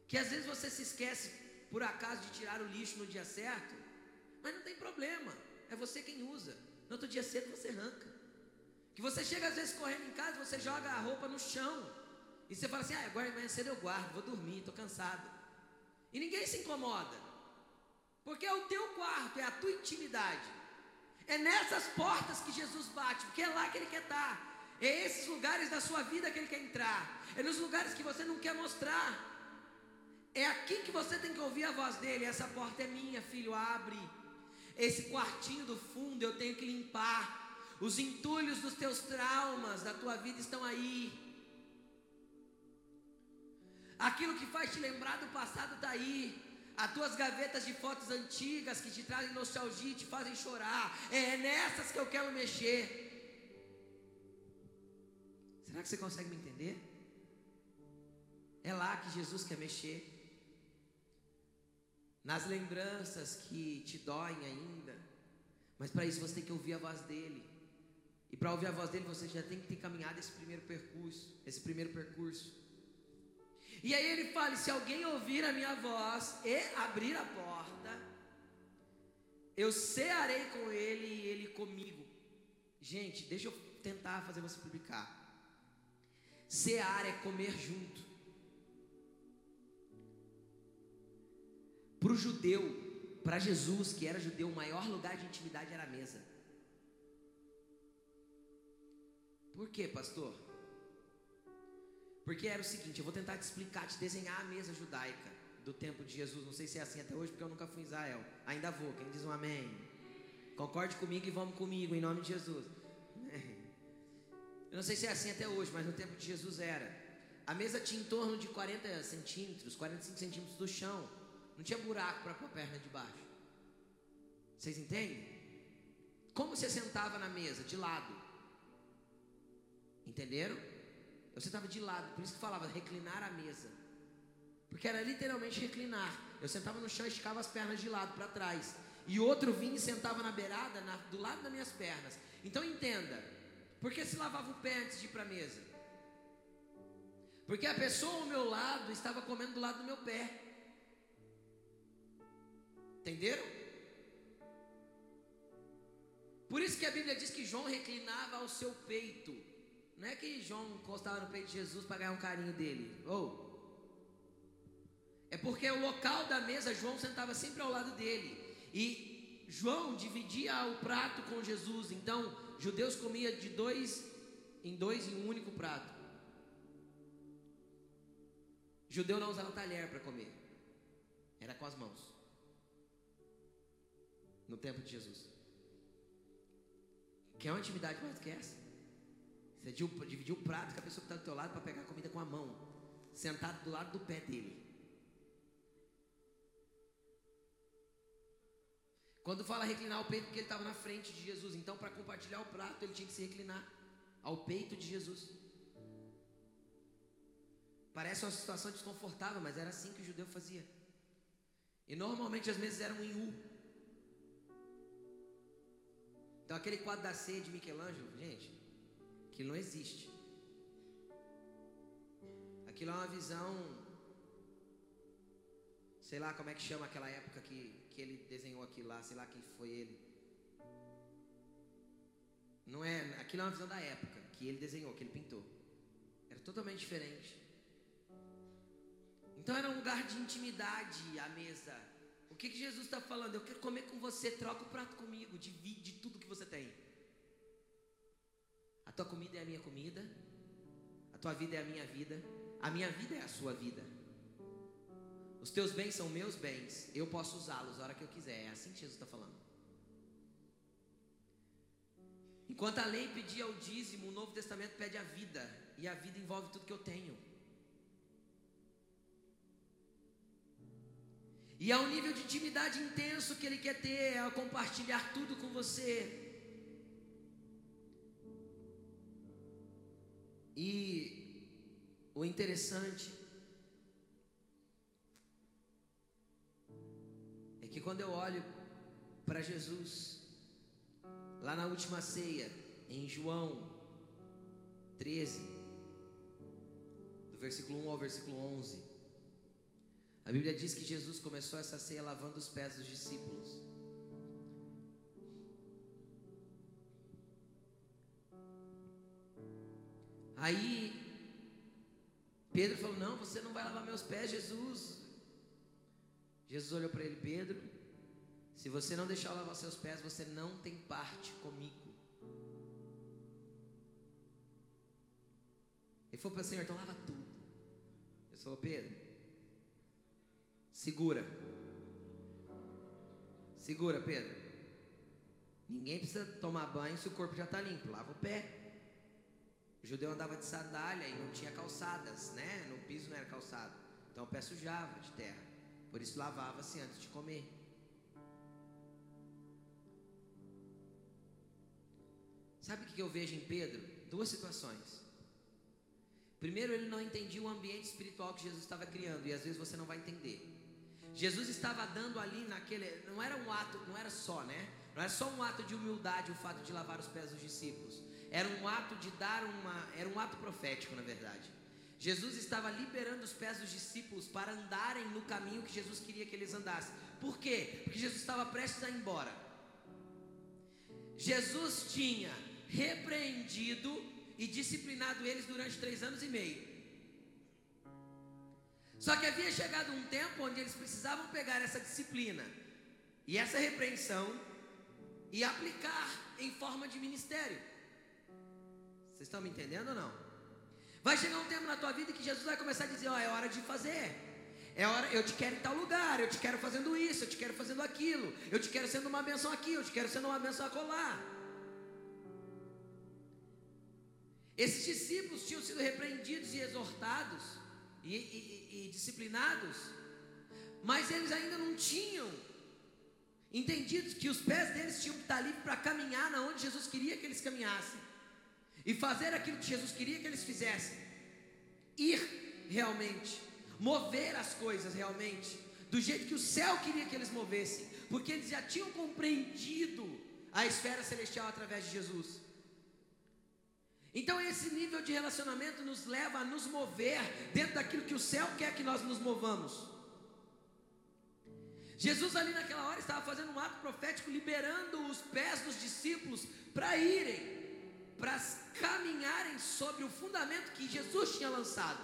Que às vezes você se esquece por acaso de tirar o lixo no dia certo, mas não tem problema, é você quem usa. No outro dia cedo você arranca. Que você chega às vezes correndo em casa, você joga a roupa no chão. E você fala assim: ah, agora amanhã cedo eu guardo, vou dormir, estou cansado. E ninguém se incomoda. Porque é o teu quarto, é a tua intimidade. É nessas portas que Jesus bate, porque é lá que Ele quer estar. É esses lugares da sua vida que Ele quer entrar. É nos lugares que você não quer mostrar. É aqui que você tem que ouvir a voz dele. Essa porta é minha, filho, abre. Esse quartinho do fundo eu tenho que limpar. Os entulhos dos teus traumas da tua vida estão aí. Aquilo que faz te lembrar do passado está aí. As tuas gavetas de fotos antigas que te trazem nostalgia e te fazem chorar. É nessas que eu quero mexer. Será que você consegue me entender? É lá que Jesus quer mexer. Nas lembranças que te doem ainda. Mas para isso você tem que ouvir a voz dele. E para ouvir a voz dele, você já tem que ter caminhado esse primeiro percurso. Esse primeiro percurso. E aí ele fala: se alguém ouvir a minha voz e abrir a porta, eu cearei com ele e ele comigo. Gente, deixa eu tentar fazer você publicar. Cear é comer junto. Para o judeu, para Jesus, que era judeu, o maior lugar de intimidade era a mesa. Por quê, pastor? Porque era o seguinte, eu vou tentar te explicar, te desenhar a mesa judaica do tempo de Jesus. Não sei se é assim até hoje, porque eu nunca fui em Israel. Ainda vou, quem diz um amém? Concorde comigo e vamos comigo, em nome de Jesus. Eu não sei se é assim até hoje, mas no tempo de Jesus era. A mesa tinha em torno de 40 centímetros, 45 centímetros do chão. Não tinha buraco para pôr a perna de baixo. Vocês entendem? Como você sentava na mesa? De lado. Entenderam? Eu sentava de lado, por isso que falava reclinar a mesa. Porque era literalmente reclinar. Eu sentava no chão e esticava as pernas de lado para trás. E outro vinha e sentava na beirada, na, do lado das minhas pernas. Então entenda, por que se lavava o pé antes de ir para a mesa? Porque a pessoa ao meu lado estava comendo do lado do meu pé. Entenderam? Por isso que a Bíblia diz que João reclinava ao seu peito. Não é que João encostava no peito de Jesus para ganhar um carinho dele. Ou. Oh. É porque o local da mesa, João sentava sempre ao lado dele. E João dividia o prato com Jesus. Então, judeus comiam de dois em dois em um único prato. Judeu não usava talher para comer. Era com as mãos. No tempo de Jesus. Quer uma atividade mais do que essa? Você dividir o prato com a pessoa que está do teu lado para pegar a comida com a mão, sentado do lado do pé dele. Quando fala reclinar o peito, porque ele estava na frente de Jesus. Então, para compartilhar o prato, ele tinha que se reclinar ao peito de Jesus. Parece uma situação desconfortável, mas era assim que o judeu fazia. E normalmente as mesas eram em U. Então aquele quadro da ceia de Michelangelo, gente, aquilo não existe. Aquilo é uma visão, sei lá como é que chama aquela época que, que ele desenhou aquilo lá, sei lá quem foi ele. Não é, aquilo é uma visão da época que ele desenhou, que ele pintou. Era totalmente diferente. Então era um lugar de intimidade a mesa. O que, que Jesus está falando? Eu quero comer com você, troca o prato comigo, divide tudo que você tem. Tua comida é a minha comida, a tua vida é a minha vida, a minha vida é a sua vida. Os teus bens são meus bens, eu posso usá-los a hora que eu quiser. É assim que Jesus está falando. Enquanto a lei pedia o dízimo, o Novo Testamento pede a vida, e a vida envolve tudo que eu tenho. E é um nível de intimidade intenso que ele quer ter, ao compartilhar tudo com você. E o interessante é que quando eu olho para Jesus, lá na última ceia, em João 13, do versículo 1 ao versículo 11, a Bíblia diz que Jesus começou essa ceia lavando os pés dos discípulos. Aí Pedro falou: Não, você não vai lavar meus pés, Jesus. Jesus olhou para ele: Pedro, se você não deixar eu lavar seus pés, você não tem parte comigo. Ele falou para o Senhor: Então lava tudo. Ele falou: Pedro, Segura. Segura, Pedro. Ninguém precisa tomar banho se o corpo já está limpo. Lava o pé. O judeu andava de sandália e não tinha calçadas, né? No piso não era calçado. Então o pé sujava de terra. Por isso lavava-se antes de comer. Sabe o que eu vejo em Pedro? Duas situações. Primeiro, ele não entendia o ambiente espiritual que Jesus estava criando, e às vezes você não vai entender. Jesus estava dando ali naquele, não era um ato, não era só, né? Não era só um ato de humildade o fato de lavar os pés dos discípulos. Era um ato de dar uma, era um ato profético, na verdade. Jesus estava liberando os pés dos discípulos para andarem no caminho que Jesus queria que eles andassem. Por quê? Porque Jesus estava prestes a ir embora. Jesus tinha repreendido e disciplinado eles durante três anos e meio. Só que havia chegado um tempo onde eles precisavam pegar essa disciplina e essa repreensão e aplicar em forma de ministério. Vocês estão me entendendo ou não? Vai chegar um tempo na tua vida que Jesus vai começar a dizer: Ó, oh, é hora de fazer. É hora, eu te quero em tal lugar, eu te quero fazendo isso, eu te quero fazendo aquilo, eu te quero sendo uma benção aqui, eu te quero sendo uma benção acolá. Esses discípulos tinham sido repreendidos e exortados e, e, e disciplinados, mas eles ainda não tinham entendido que os pés deles tinham que estar livres para caminhar na onde Jesus queria que eles caminhassem e fazer aquilo que Jesus queria que eles fizessem, ir realmente, mover as coisas realmente, do jeito que o céu queria que eles movessem, porque eles já tinham compreendido a esfera celestial através de Jesus. Então, esse nível de relacionamento nos leva a nos mover dentro daquilo que o céu quer que nós nos movamos. Jesus, ali naquela hora, estava fazendo um ato profético, liberando os pés dos discípulos para irem, para caminharem sobre o fundamento que Jesus tinha lançado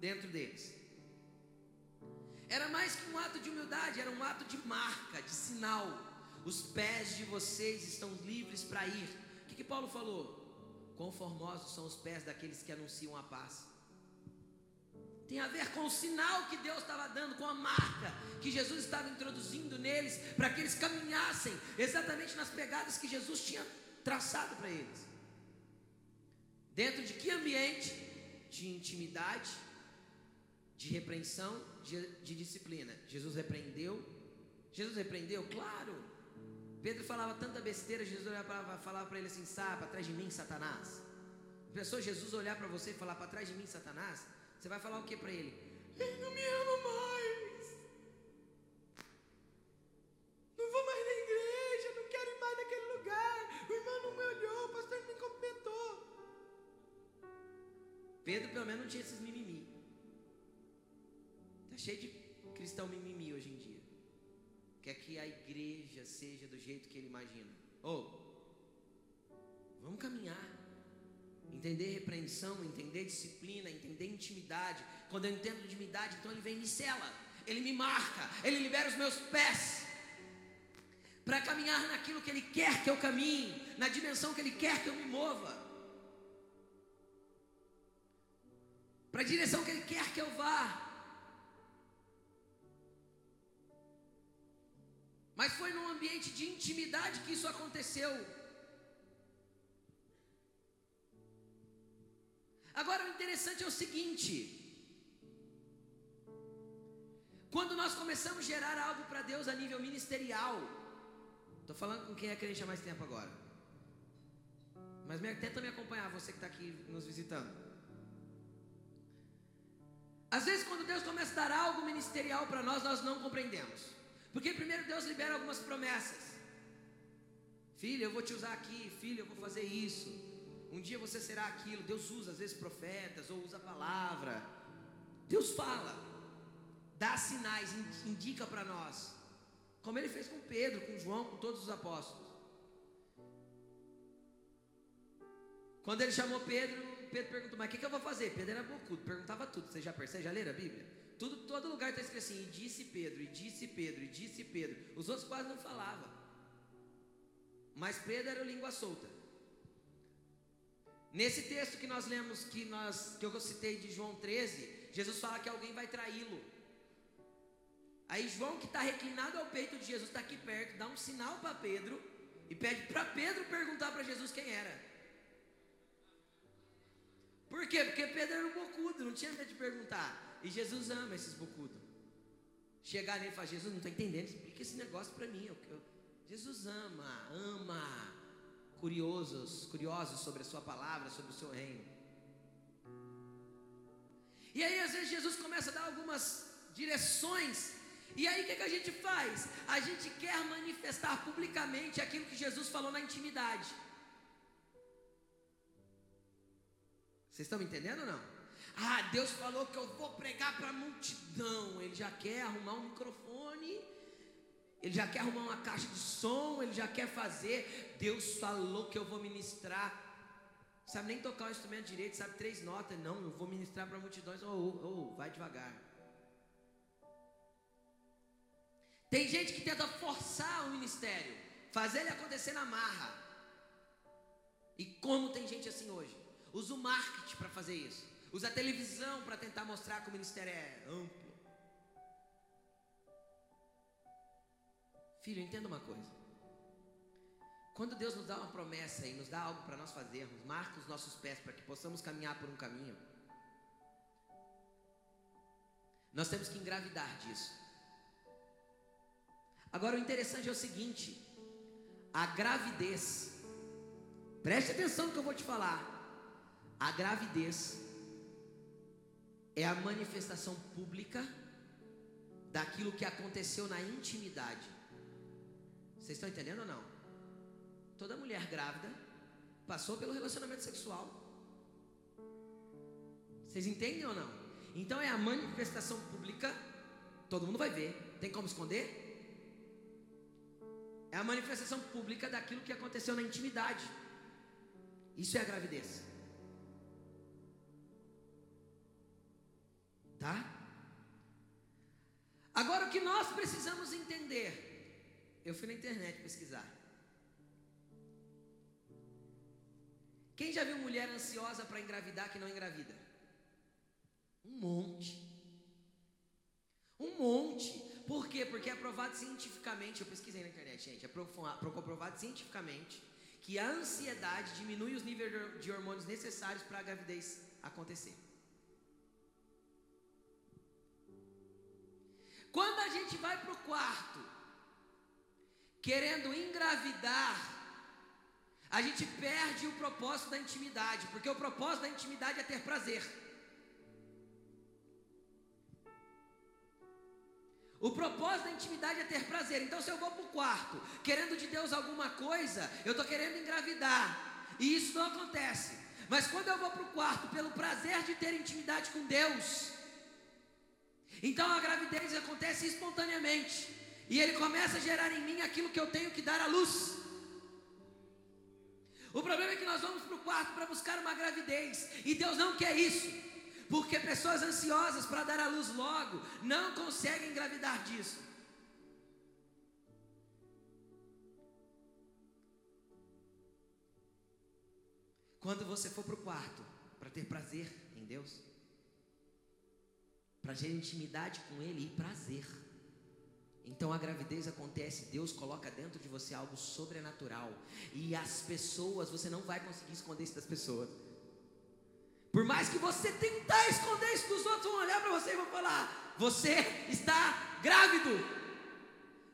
dentro deles. Era mais que um ato de humildade, era um ato de marca, de sinal. Os pés de vocês estão livres para ir. O que, que Paulo falou? Quão formosos são os pés daqueles que anunciam a paz. Tem a ver com o sinal que Deus estava dando, com a marca que Jesus estava introduzindo neles, para que eles caminhassem exatamente nas pegadas que Jesus tinha traçado para eles. Dentro de que ambiente? De intimidade, de repreensão, de, de disciplina. Jesus repreendeu. Jesus repreendeu, claro. Pedro falava tanta besteira, Jesus olhava falava para ele assim: sai para trás de mim, Satanás. Pensou Jesus olhar para você e falar para trás de mim, Satanás? Você vai falar o que para ele? Ele não me ama mais. Tinha esses mimimi. Tá cheio de cristão mimimi hoje em dia. Quer que a igreja seja do jeito que ele imagina. Ou, oh, vamos caminhar. Entender repreensão, entender disciplina, entender intimidade. Quando eu entendo intimidade, então ele vem e me cela. Ele me marca, ele libera os meus pés para caminhar naquilo que Ele quer que eu caminhe, na dimensão que Ele quer que eu me mova, para a direção que Ele quer que eu vá. Mas foi num ambiente de intimidade que isso aconteceu. Agora o interessante é o seguinte: quando nós começamos a gerar algo para Deus a nível ministerial, Estou falando com quem é crente há mais tempo agora. Mas tenta me acompanhar, você que está aqui nos visitando. Às vezes, quando Deus começa a dar algo ministerial para nós, nós não compreendemos. Porque primeiro Deus libera algumas promessas. Filho, eu vou te usar aqui. Filho, eu vou fazer isso. Um dia você será aquilo. Deus usa às vezes profetas ou usa a palavra. Deus fala, dá sinais, indica para nós. Como ele fez com Pedro, com João, com todos os apóstolos. Quando ele chamou Pedro, Pedro perguntou: Mas o que, que, eu vou fazer? Pedro era bocudo, perguntava tudo. Você já percebe? Já leram a Bíblia? Tudo, todo lugar está escrito assim: E disse Pedro, e disse Pedro, e disse Pedro. Os outros quase não falavam. Mas Pedro era língua solta. Nesse texto que nós lemos, que, nós, que eu citei de João 13, Jesus fala que alguém vai traí-lo. Aí João, que está reclinado ao peito de Jesus, está aqui perto, dá um sinal para Pedro e pede para Pedro perguntar para Jesus quem era. Por quê? Porque Pedro era um bocudo, não tinha medo de perguntar. E Jesus ama esses bocudos. Chegar nele e falar: Jesus, não estou entendendo, explica esse negócio para mim. Eu, eu... Jesus ama, ama curiosos, curiosos sobre a sua palavra, sobre o seu reino. E aí, às vezes, Jesus começa a dar algumas direções e aí o que, que a gente faz? A gente quer manifestar publicamente aquilo que Jesus falou na intimidade. Vocês estão me entendendo ou não? Ah, Deus falou que eu vou pregar para a multidão. Ele já quer arrumar um microfone, ele já quer arrumar uma caixa de som, ele já quer fazer. Deus falou que eu vou ministrar. Sabe nem tocar o instrumento direito, sabe três notas. Não, eu vou ministrar para multidões. Oh, oh, oh, vai devagar. Tem gente que tenta forçar o ministério, fazer ele acontecer na marra. E como tem gente assim hoje? Usa o marketing para fazer isso. Usa a televisão para tentar mostrar que o ministério é amplo. Filho, entenda uma coisa. Quando Deus nos dá uma promessa e nos dá algo para nós fazermos, marca os nossos pés para que possamos caminhar por um caminho. Nós temos que engravidar disso. Agora o interessante é o seguinte: a gravidez, preste atenção no que eu vou te falar. A gravidez é a manifestação pública daquilo que aconteceu na intimidade. Vocês estão entendendo ou não? Toda mulher grávida passou pelo relacionamento sexual. Vocês entendem ou não? Então é a manifestação pública, todo mundo vai ver. Tem como esconder? É a manifestação pública daquilo que aconteceu na intimidade. Isso é a gravidez. Tá? Agora o que nós precisamos entender. Eu fui na internet pesquisar. Quem já viu mulher ansiosa para engravidar que não engravida? Um monte. Um monte. Por quê? Porque é aprovado cientificamente, eu pesquisei na internet, gente, é comprovado cientificamente que a ansiedade diminui os níveis de hormônios necessários para a gravidez acontecer. Vai para o quarto, querendo engravidar, a gente perde o propósito da intimidade, porque o propósito da intimidade é ter prazer. O propósito da intimidade é ter prazer. Então, se eu vou para o quarto querendo de Deus alguma coisa, eu estou querendo engravidar. E isso não acontece. Mas quando eu vou para o quarto pelo prazer de ter intimidade com Deus, então a gravidez acontece espontaneamente. E ele começa a gerar em mim aquilo que eu tenho que dar à luz. O problema é que nós vamos para o quarto para buscar uma gravidez. E Deus não quer isso. Porque pessoas ansiosas para dar à luz logo não conseguem engravidar disso. Quando você for para o quarto para ter prazer em Deus, para ter intimidade com Ele e prazer, então a gravidez acontece, Deus coloca dentro de você algo sobrenatural, e as pessoas, você não vai conseguir esconder isso das pessoas. Por mais que você tentar esconder isso dos outros, vão olhar para você e vão falar: Você está grávido.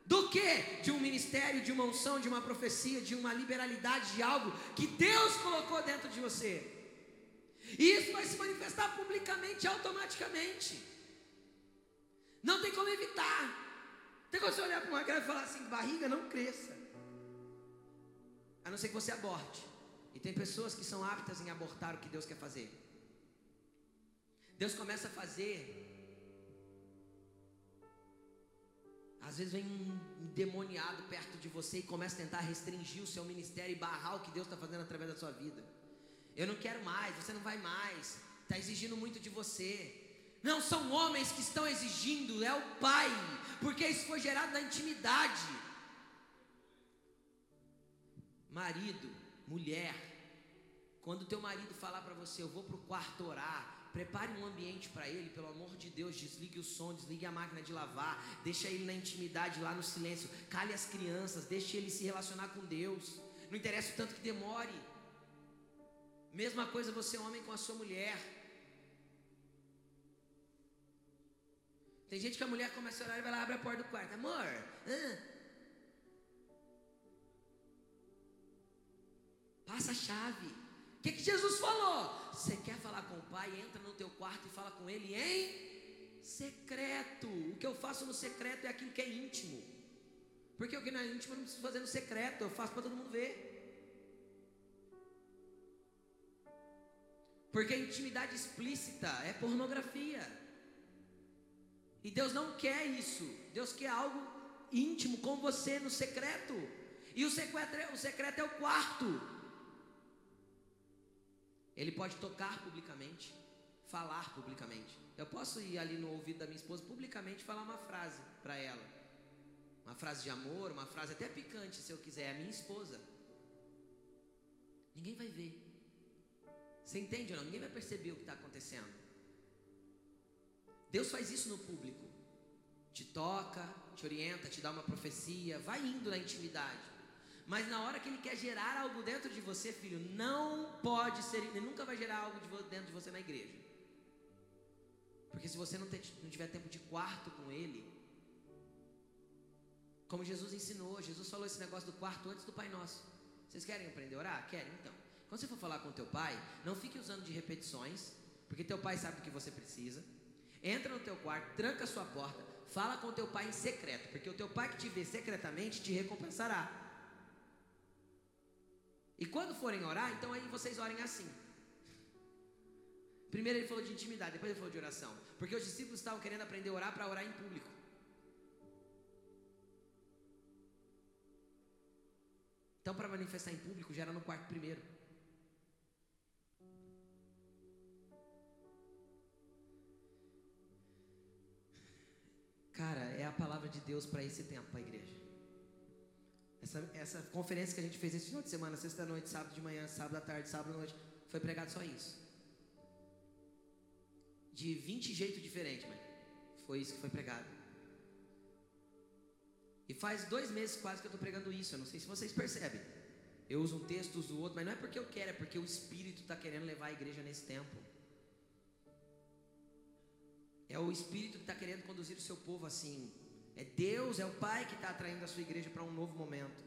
Do que? De um ministério, de uma unção, de uma profecia, de uma liberalidade, de algo que Deus colocou dentro de você. E isso vai se manifestar publicamente, automaticamente. Não tem como evitar. Tem como você olhar para uma grávida e falar assim: barriga não cresça. A não ser que você aborte. E tem pessoas que são aptas em abortar o que Deus quer fazer. Deus começa a fazer Às vezes vem um demoniado perto de você e começa a tentar restringir o seu ministério e barrar o que Deus está fazendo através da sua vida. Eu não quero mais, você não vai mais, está exigindo muito de você. Não são homens que estão exigindo, é o Pai, porque isso foi gerado na intimidade. Marido, mulher, quando teu marido falar para você, eu vou para o quarto orar, Prepare um ambiente para ele, pelo amor de Deus. Desligue o som, desligue a máquina de lavar. Deixa ele na intimidade, lá no silêncio. Cale as crianças, deixe ele se relacionar com Deus. Não interessa o tanto que demore. Mesma coisa você, homem, com a sua mulher. Tem gente que a mulher começa a orar e vai lá abre a porta do quarto. Amor, ah. passa a chave. O que, que Jesus falou? Você quer falar com o Pai? Entra no teu quarto e fala com Ele em secreto. O que eu faço no secreto é aquilo que é íntimo. Porque o que não é íntimo eu não preciso fazer no secreto, eu faço para todo mundo ver. Porque a intimidade explícita é pornografia. E Deus não quer isso. Deus quer algo íntimo com você no secreto. E o secreto, é, o secreto é o quarto. Ele pode tocar publicamente, falar publicamente. Eu posso ir ali no ouvido da minha esposa publicamente falar uma frase para ela. Uma frase de amor, uma frase até picante, se eu quiser, é a minha esposa. Ninguém vai ver. Você entende ou não? Ninguém vai perceber o que está acontecendo. Deus faz isso no público. Te toca, te orienta, te dá uma profecia, vai indo na intimidade. Mas na hora que ele quer gerar algo dentro de você, filho, não pode ser, ele nunca vai gerar algo de dentro de você na igreja. Porque se você não, ter, não tiver tempo de quarto com ele, como Jesus ensinou, Jesus falou esse negócio do quarto antes do Pai Nosso. Vocês querem aprender a orar? Querem? Então. Quando você for falar com teu pai, não fique usando de repetições, porque teu pai sabe o que você precisa. Entra no teu quarto, tranca a sua porta, fala com teu pai em secreto, porque o teu pai que te vê secretamente te recompensará. E quando forem orar, então aí vocês orem assim. Primeiro ele falou de intimidade, depois ele falou de oração. Porque os discípulos estavam querendo aprender a orar para orar em público. Então, para manifestar em público, gera no quarto primeiro. De Deus para esse tempo, para a igreja. Essa, essa conferência que a gente fez esse final de semana, sexta-noite, sábado de manhã, sábado à tarde, sábado à noite, foi pregado só isso. De 20 jeitos diferentes, foi isso que foi pregado. E faz dois meses quase que eu estou pregando isso. Eu não sei se vocês percebem. Eu uso um texto, uso outro, mas não é porque eu quero, é porque o Espírito está querendo levar a igreja nesse tempo. É o Espírito que está querendo conduzir o seu povo assim. É Deus, é o Pai que está atraindo a sua igreja para um novo momento.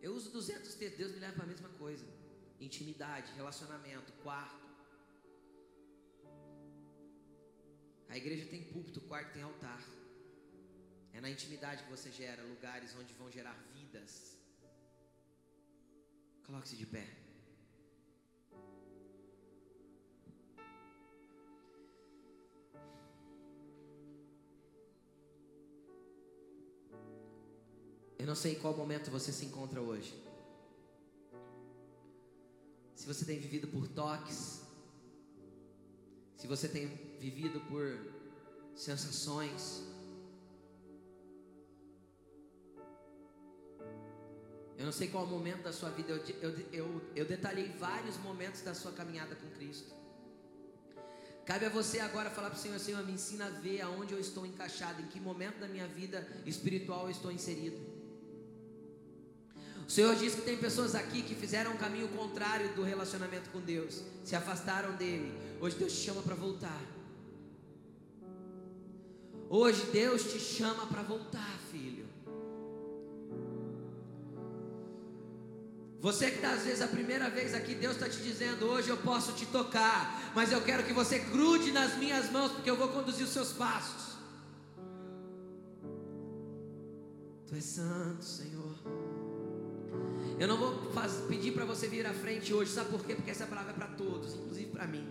Eu uso 200 textos, Deus me leva para a mesma coisa: intimidade, relacionamento, quarto. A igreja tem púlpito, quarto tem altar. É na intimidade que você gera lugares onde vão gerar vidas. Coloque-se de pé. Não sei em qual momento você se encontra hoje. Se você tem vivido por toques, se você tem vivido por sensações, eu não sei qual momento da sua vida, eu, eu, eu, eu detalhei vários momentos da sua caminhada com Cristo. Cabe a você agora falar para o Senhor, Senhor, me ensina a ver aonde eu estou encaixado, em que momento da minha vida espiritual eu estou inserido. O Senhor diz que tem pessoas aqui que fizeram um caminho contrário do relacionamento com Deus, se afastaram dele. Hoje Deus te chama para voltar. Hoje Deus te chama para voltar, filho. Você que está às vezes a primeira vez aqui, Deus está te dizendo: hoje eu posso te tocar, mas eu quero que você grude nas minhas mãos, porque eu vou conduzir os seus passos. Tu és santo, Senhor. Eu não vou faz, pedir para você vir à frente hoje, sabe por quê? Porque essa palavra é para todos, inclusive para mim.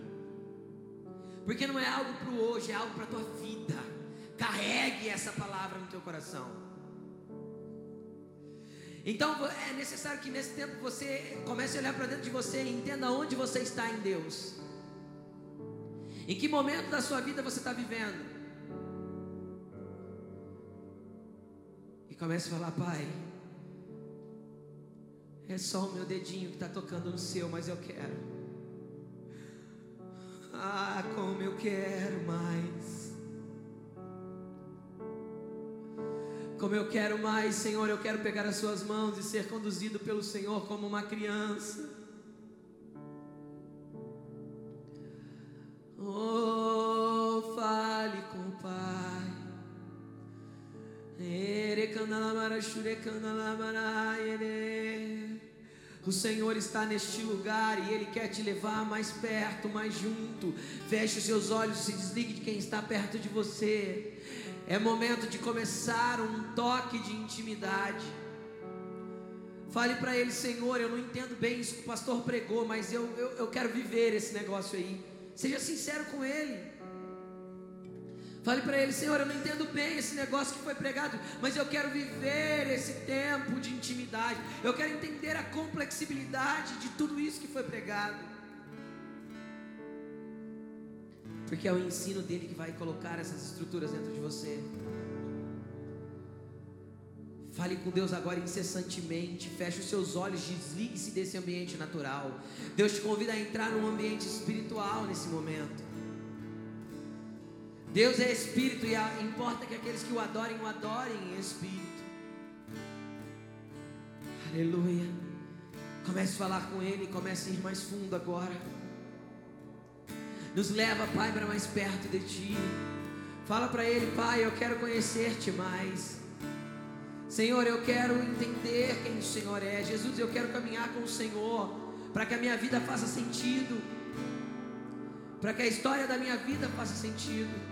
Porque não é algo para o hoje, é algo para a tua vida. Carregue essa palavra no teu coração. Então é necessário que nesse tempo você comece a olhar para dentro de você e entenda onde você está em Deus. Em que momento da sua vida você está vivendo? E comece a falar, Pai, é só o meu dedinho que está tocando no seu, mas eu quero. Ah, como eu quero mais. Como eu quero mais, Senhor, eu quero pegar as Suas mãos e ser conduzido pelo Senhor como uma criança. Oh, fale com o Pai. Ere O Senhor está neste lugar e Ele quer te levar mais perto, mais junto. Feche os seus olhos, se desligue de quem está perto de você. É momento de começar um toque de intimidade. Fale para Ele, Senhor, eu não entendo bem isso que o pastor pregou, mas eu, eu, eu quero viver esse negócio aí. Seja sincero com Ele. Fale para ele, Senhor, eu não entendo bem esse negócio que foi pregado, mas eu quero viver esse tempo de intimidade. Eu quero entender a complexibilidade de tudo isso que foi pregado. Porque é o ensino dele que vai colocar essas estruturas dentro de você. Fale com Deus agora incessantemente. Feche os seus olhos, desligue-se desse ambiente natural. Deus te convida a entrar num ambiente espiritual nesse momento. Deus é espírito e importa que aqueles que o adorem, o adorem em espírito. Aleluia. Comece a falar com Ele, comece a ir mais fundo agora. Nos leva, Pai, para mais perto de Ti. Fala para Ele, Pai, eu quero conhecer-te mais. Senhor, eu quero entender quem o Senhor é. Jesus, eu quero caminhar com o Senhor, para que a minha vida faça sentido, para que a história da minha vida faça sentido.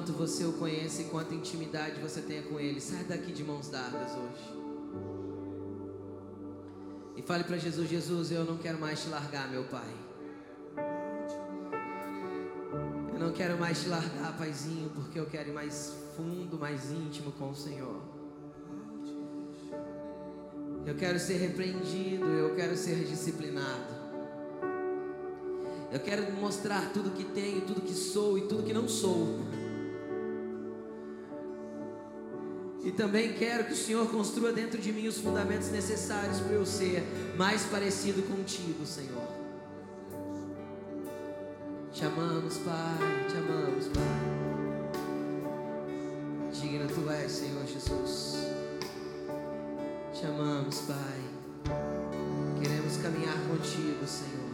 Quanto você o conheça e quanta intimidade você tenha com ele, sai daqui de mãos dadas hoje. E fale para Jesus: Jesus, eu não quero mais te largar, meu Pai. Eu não quero mais te largar, Paizinho, porque eu quero ir mais fundo, mais íntimo com o Senhor. Eu quero ser repreendido, eu quero ser disciplinado. Eu quero mostrar tudo que tenho, tudo que sou e tudo que não sou. E também quero que o Senhor construa dentro de mim os fundamentos necessários para eu ser mais parecido contigo, Senhor. Te amamos, Pai, te amamos, Pai. Digno tu és, Senhor Jesus. Te amamos, Pai. Queremos caminhar contigo, Senhor.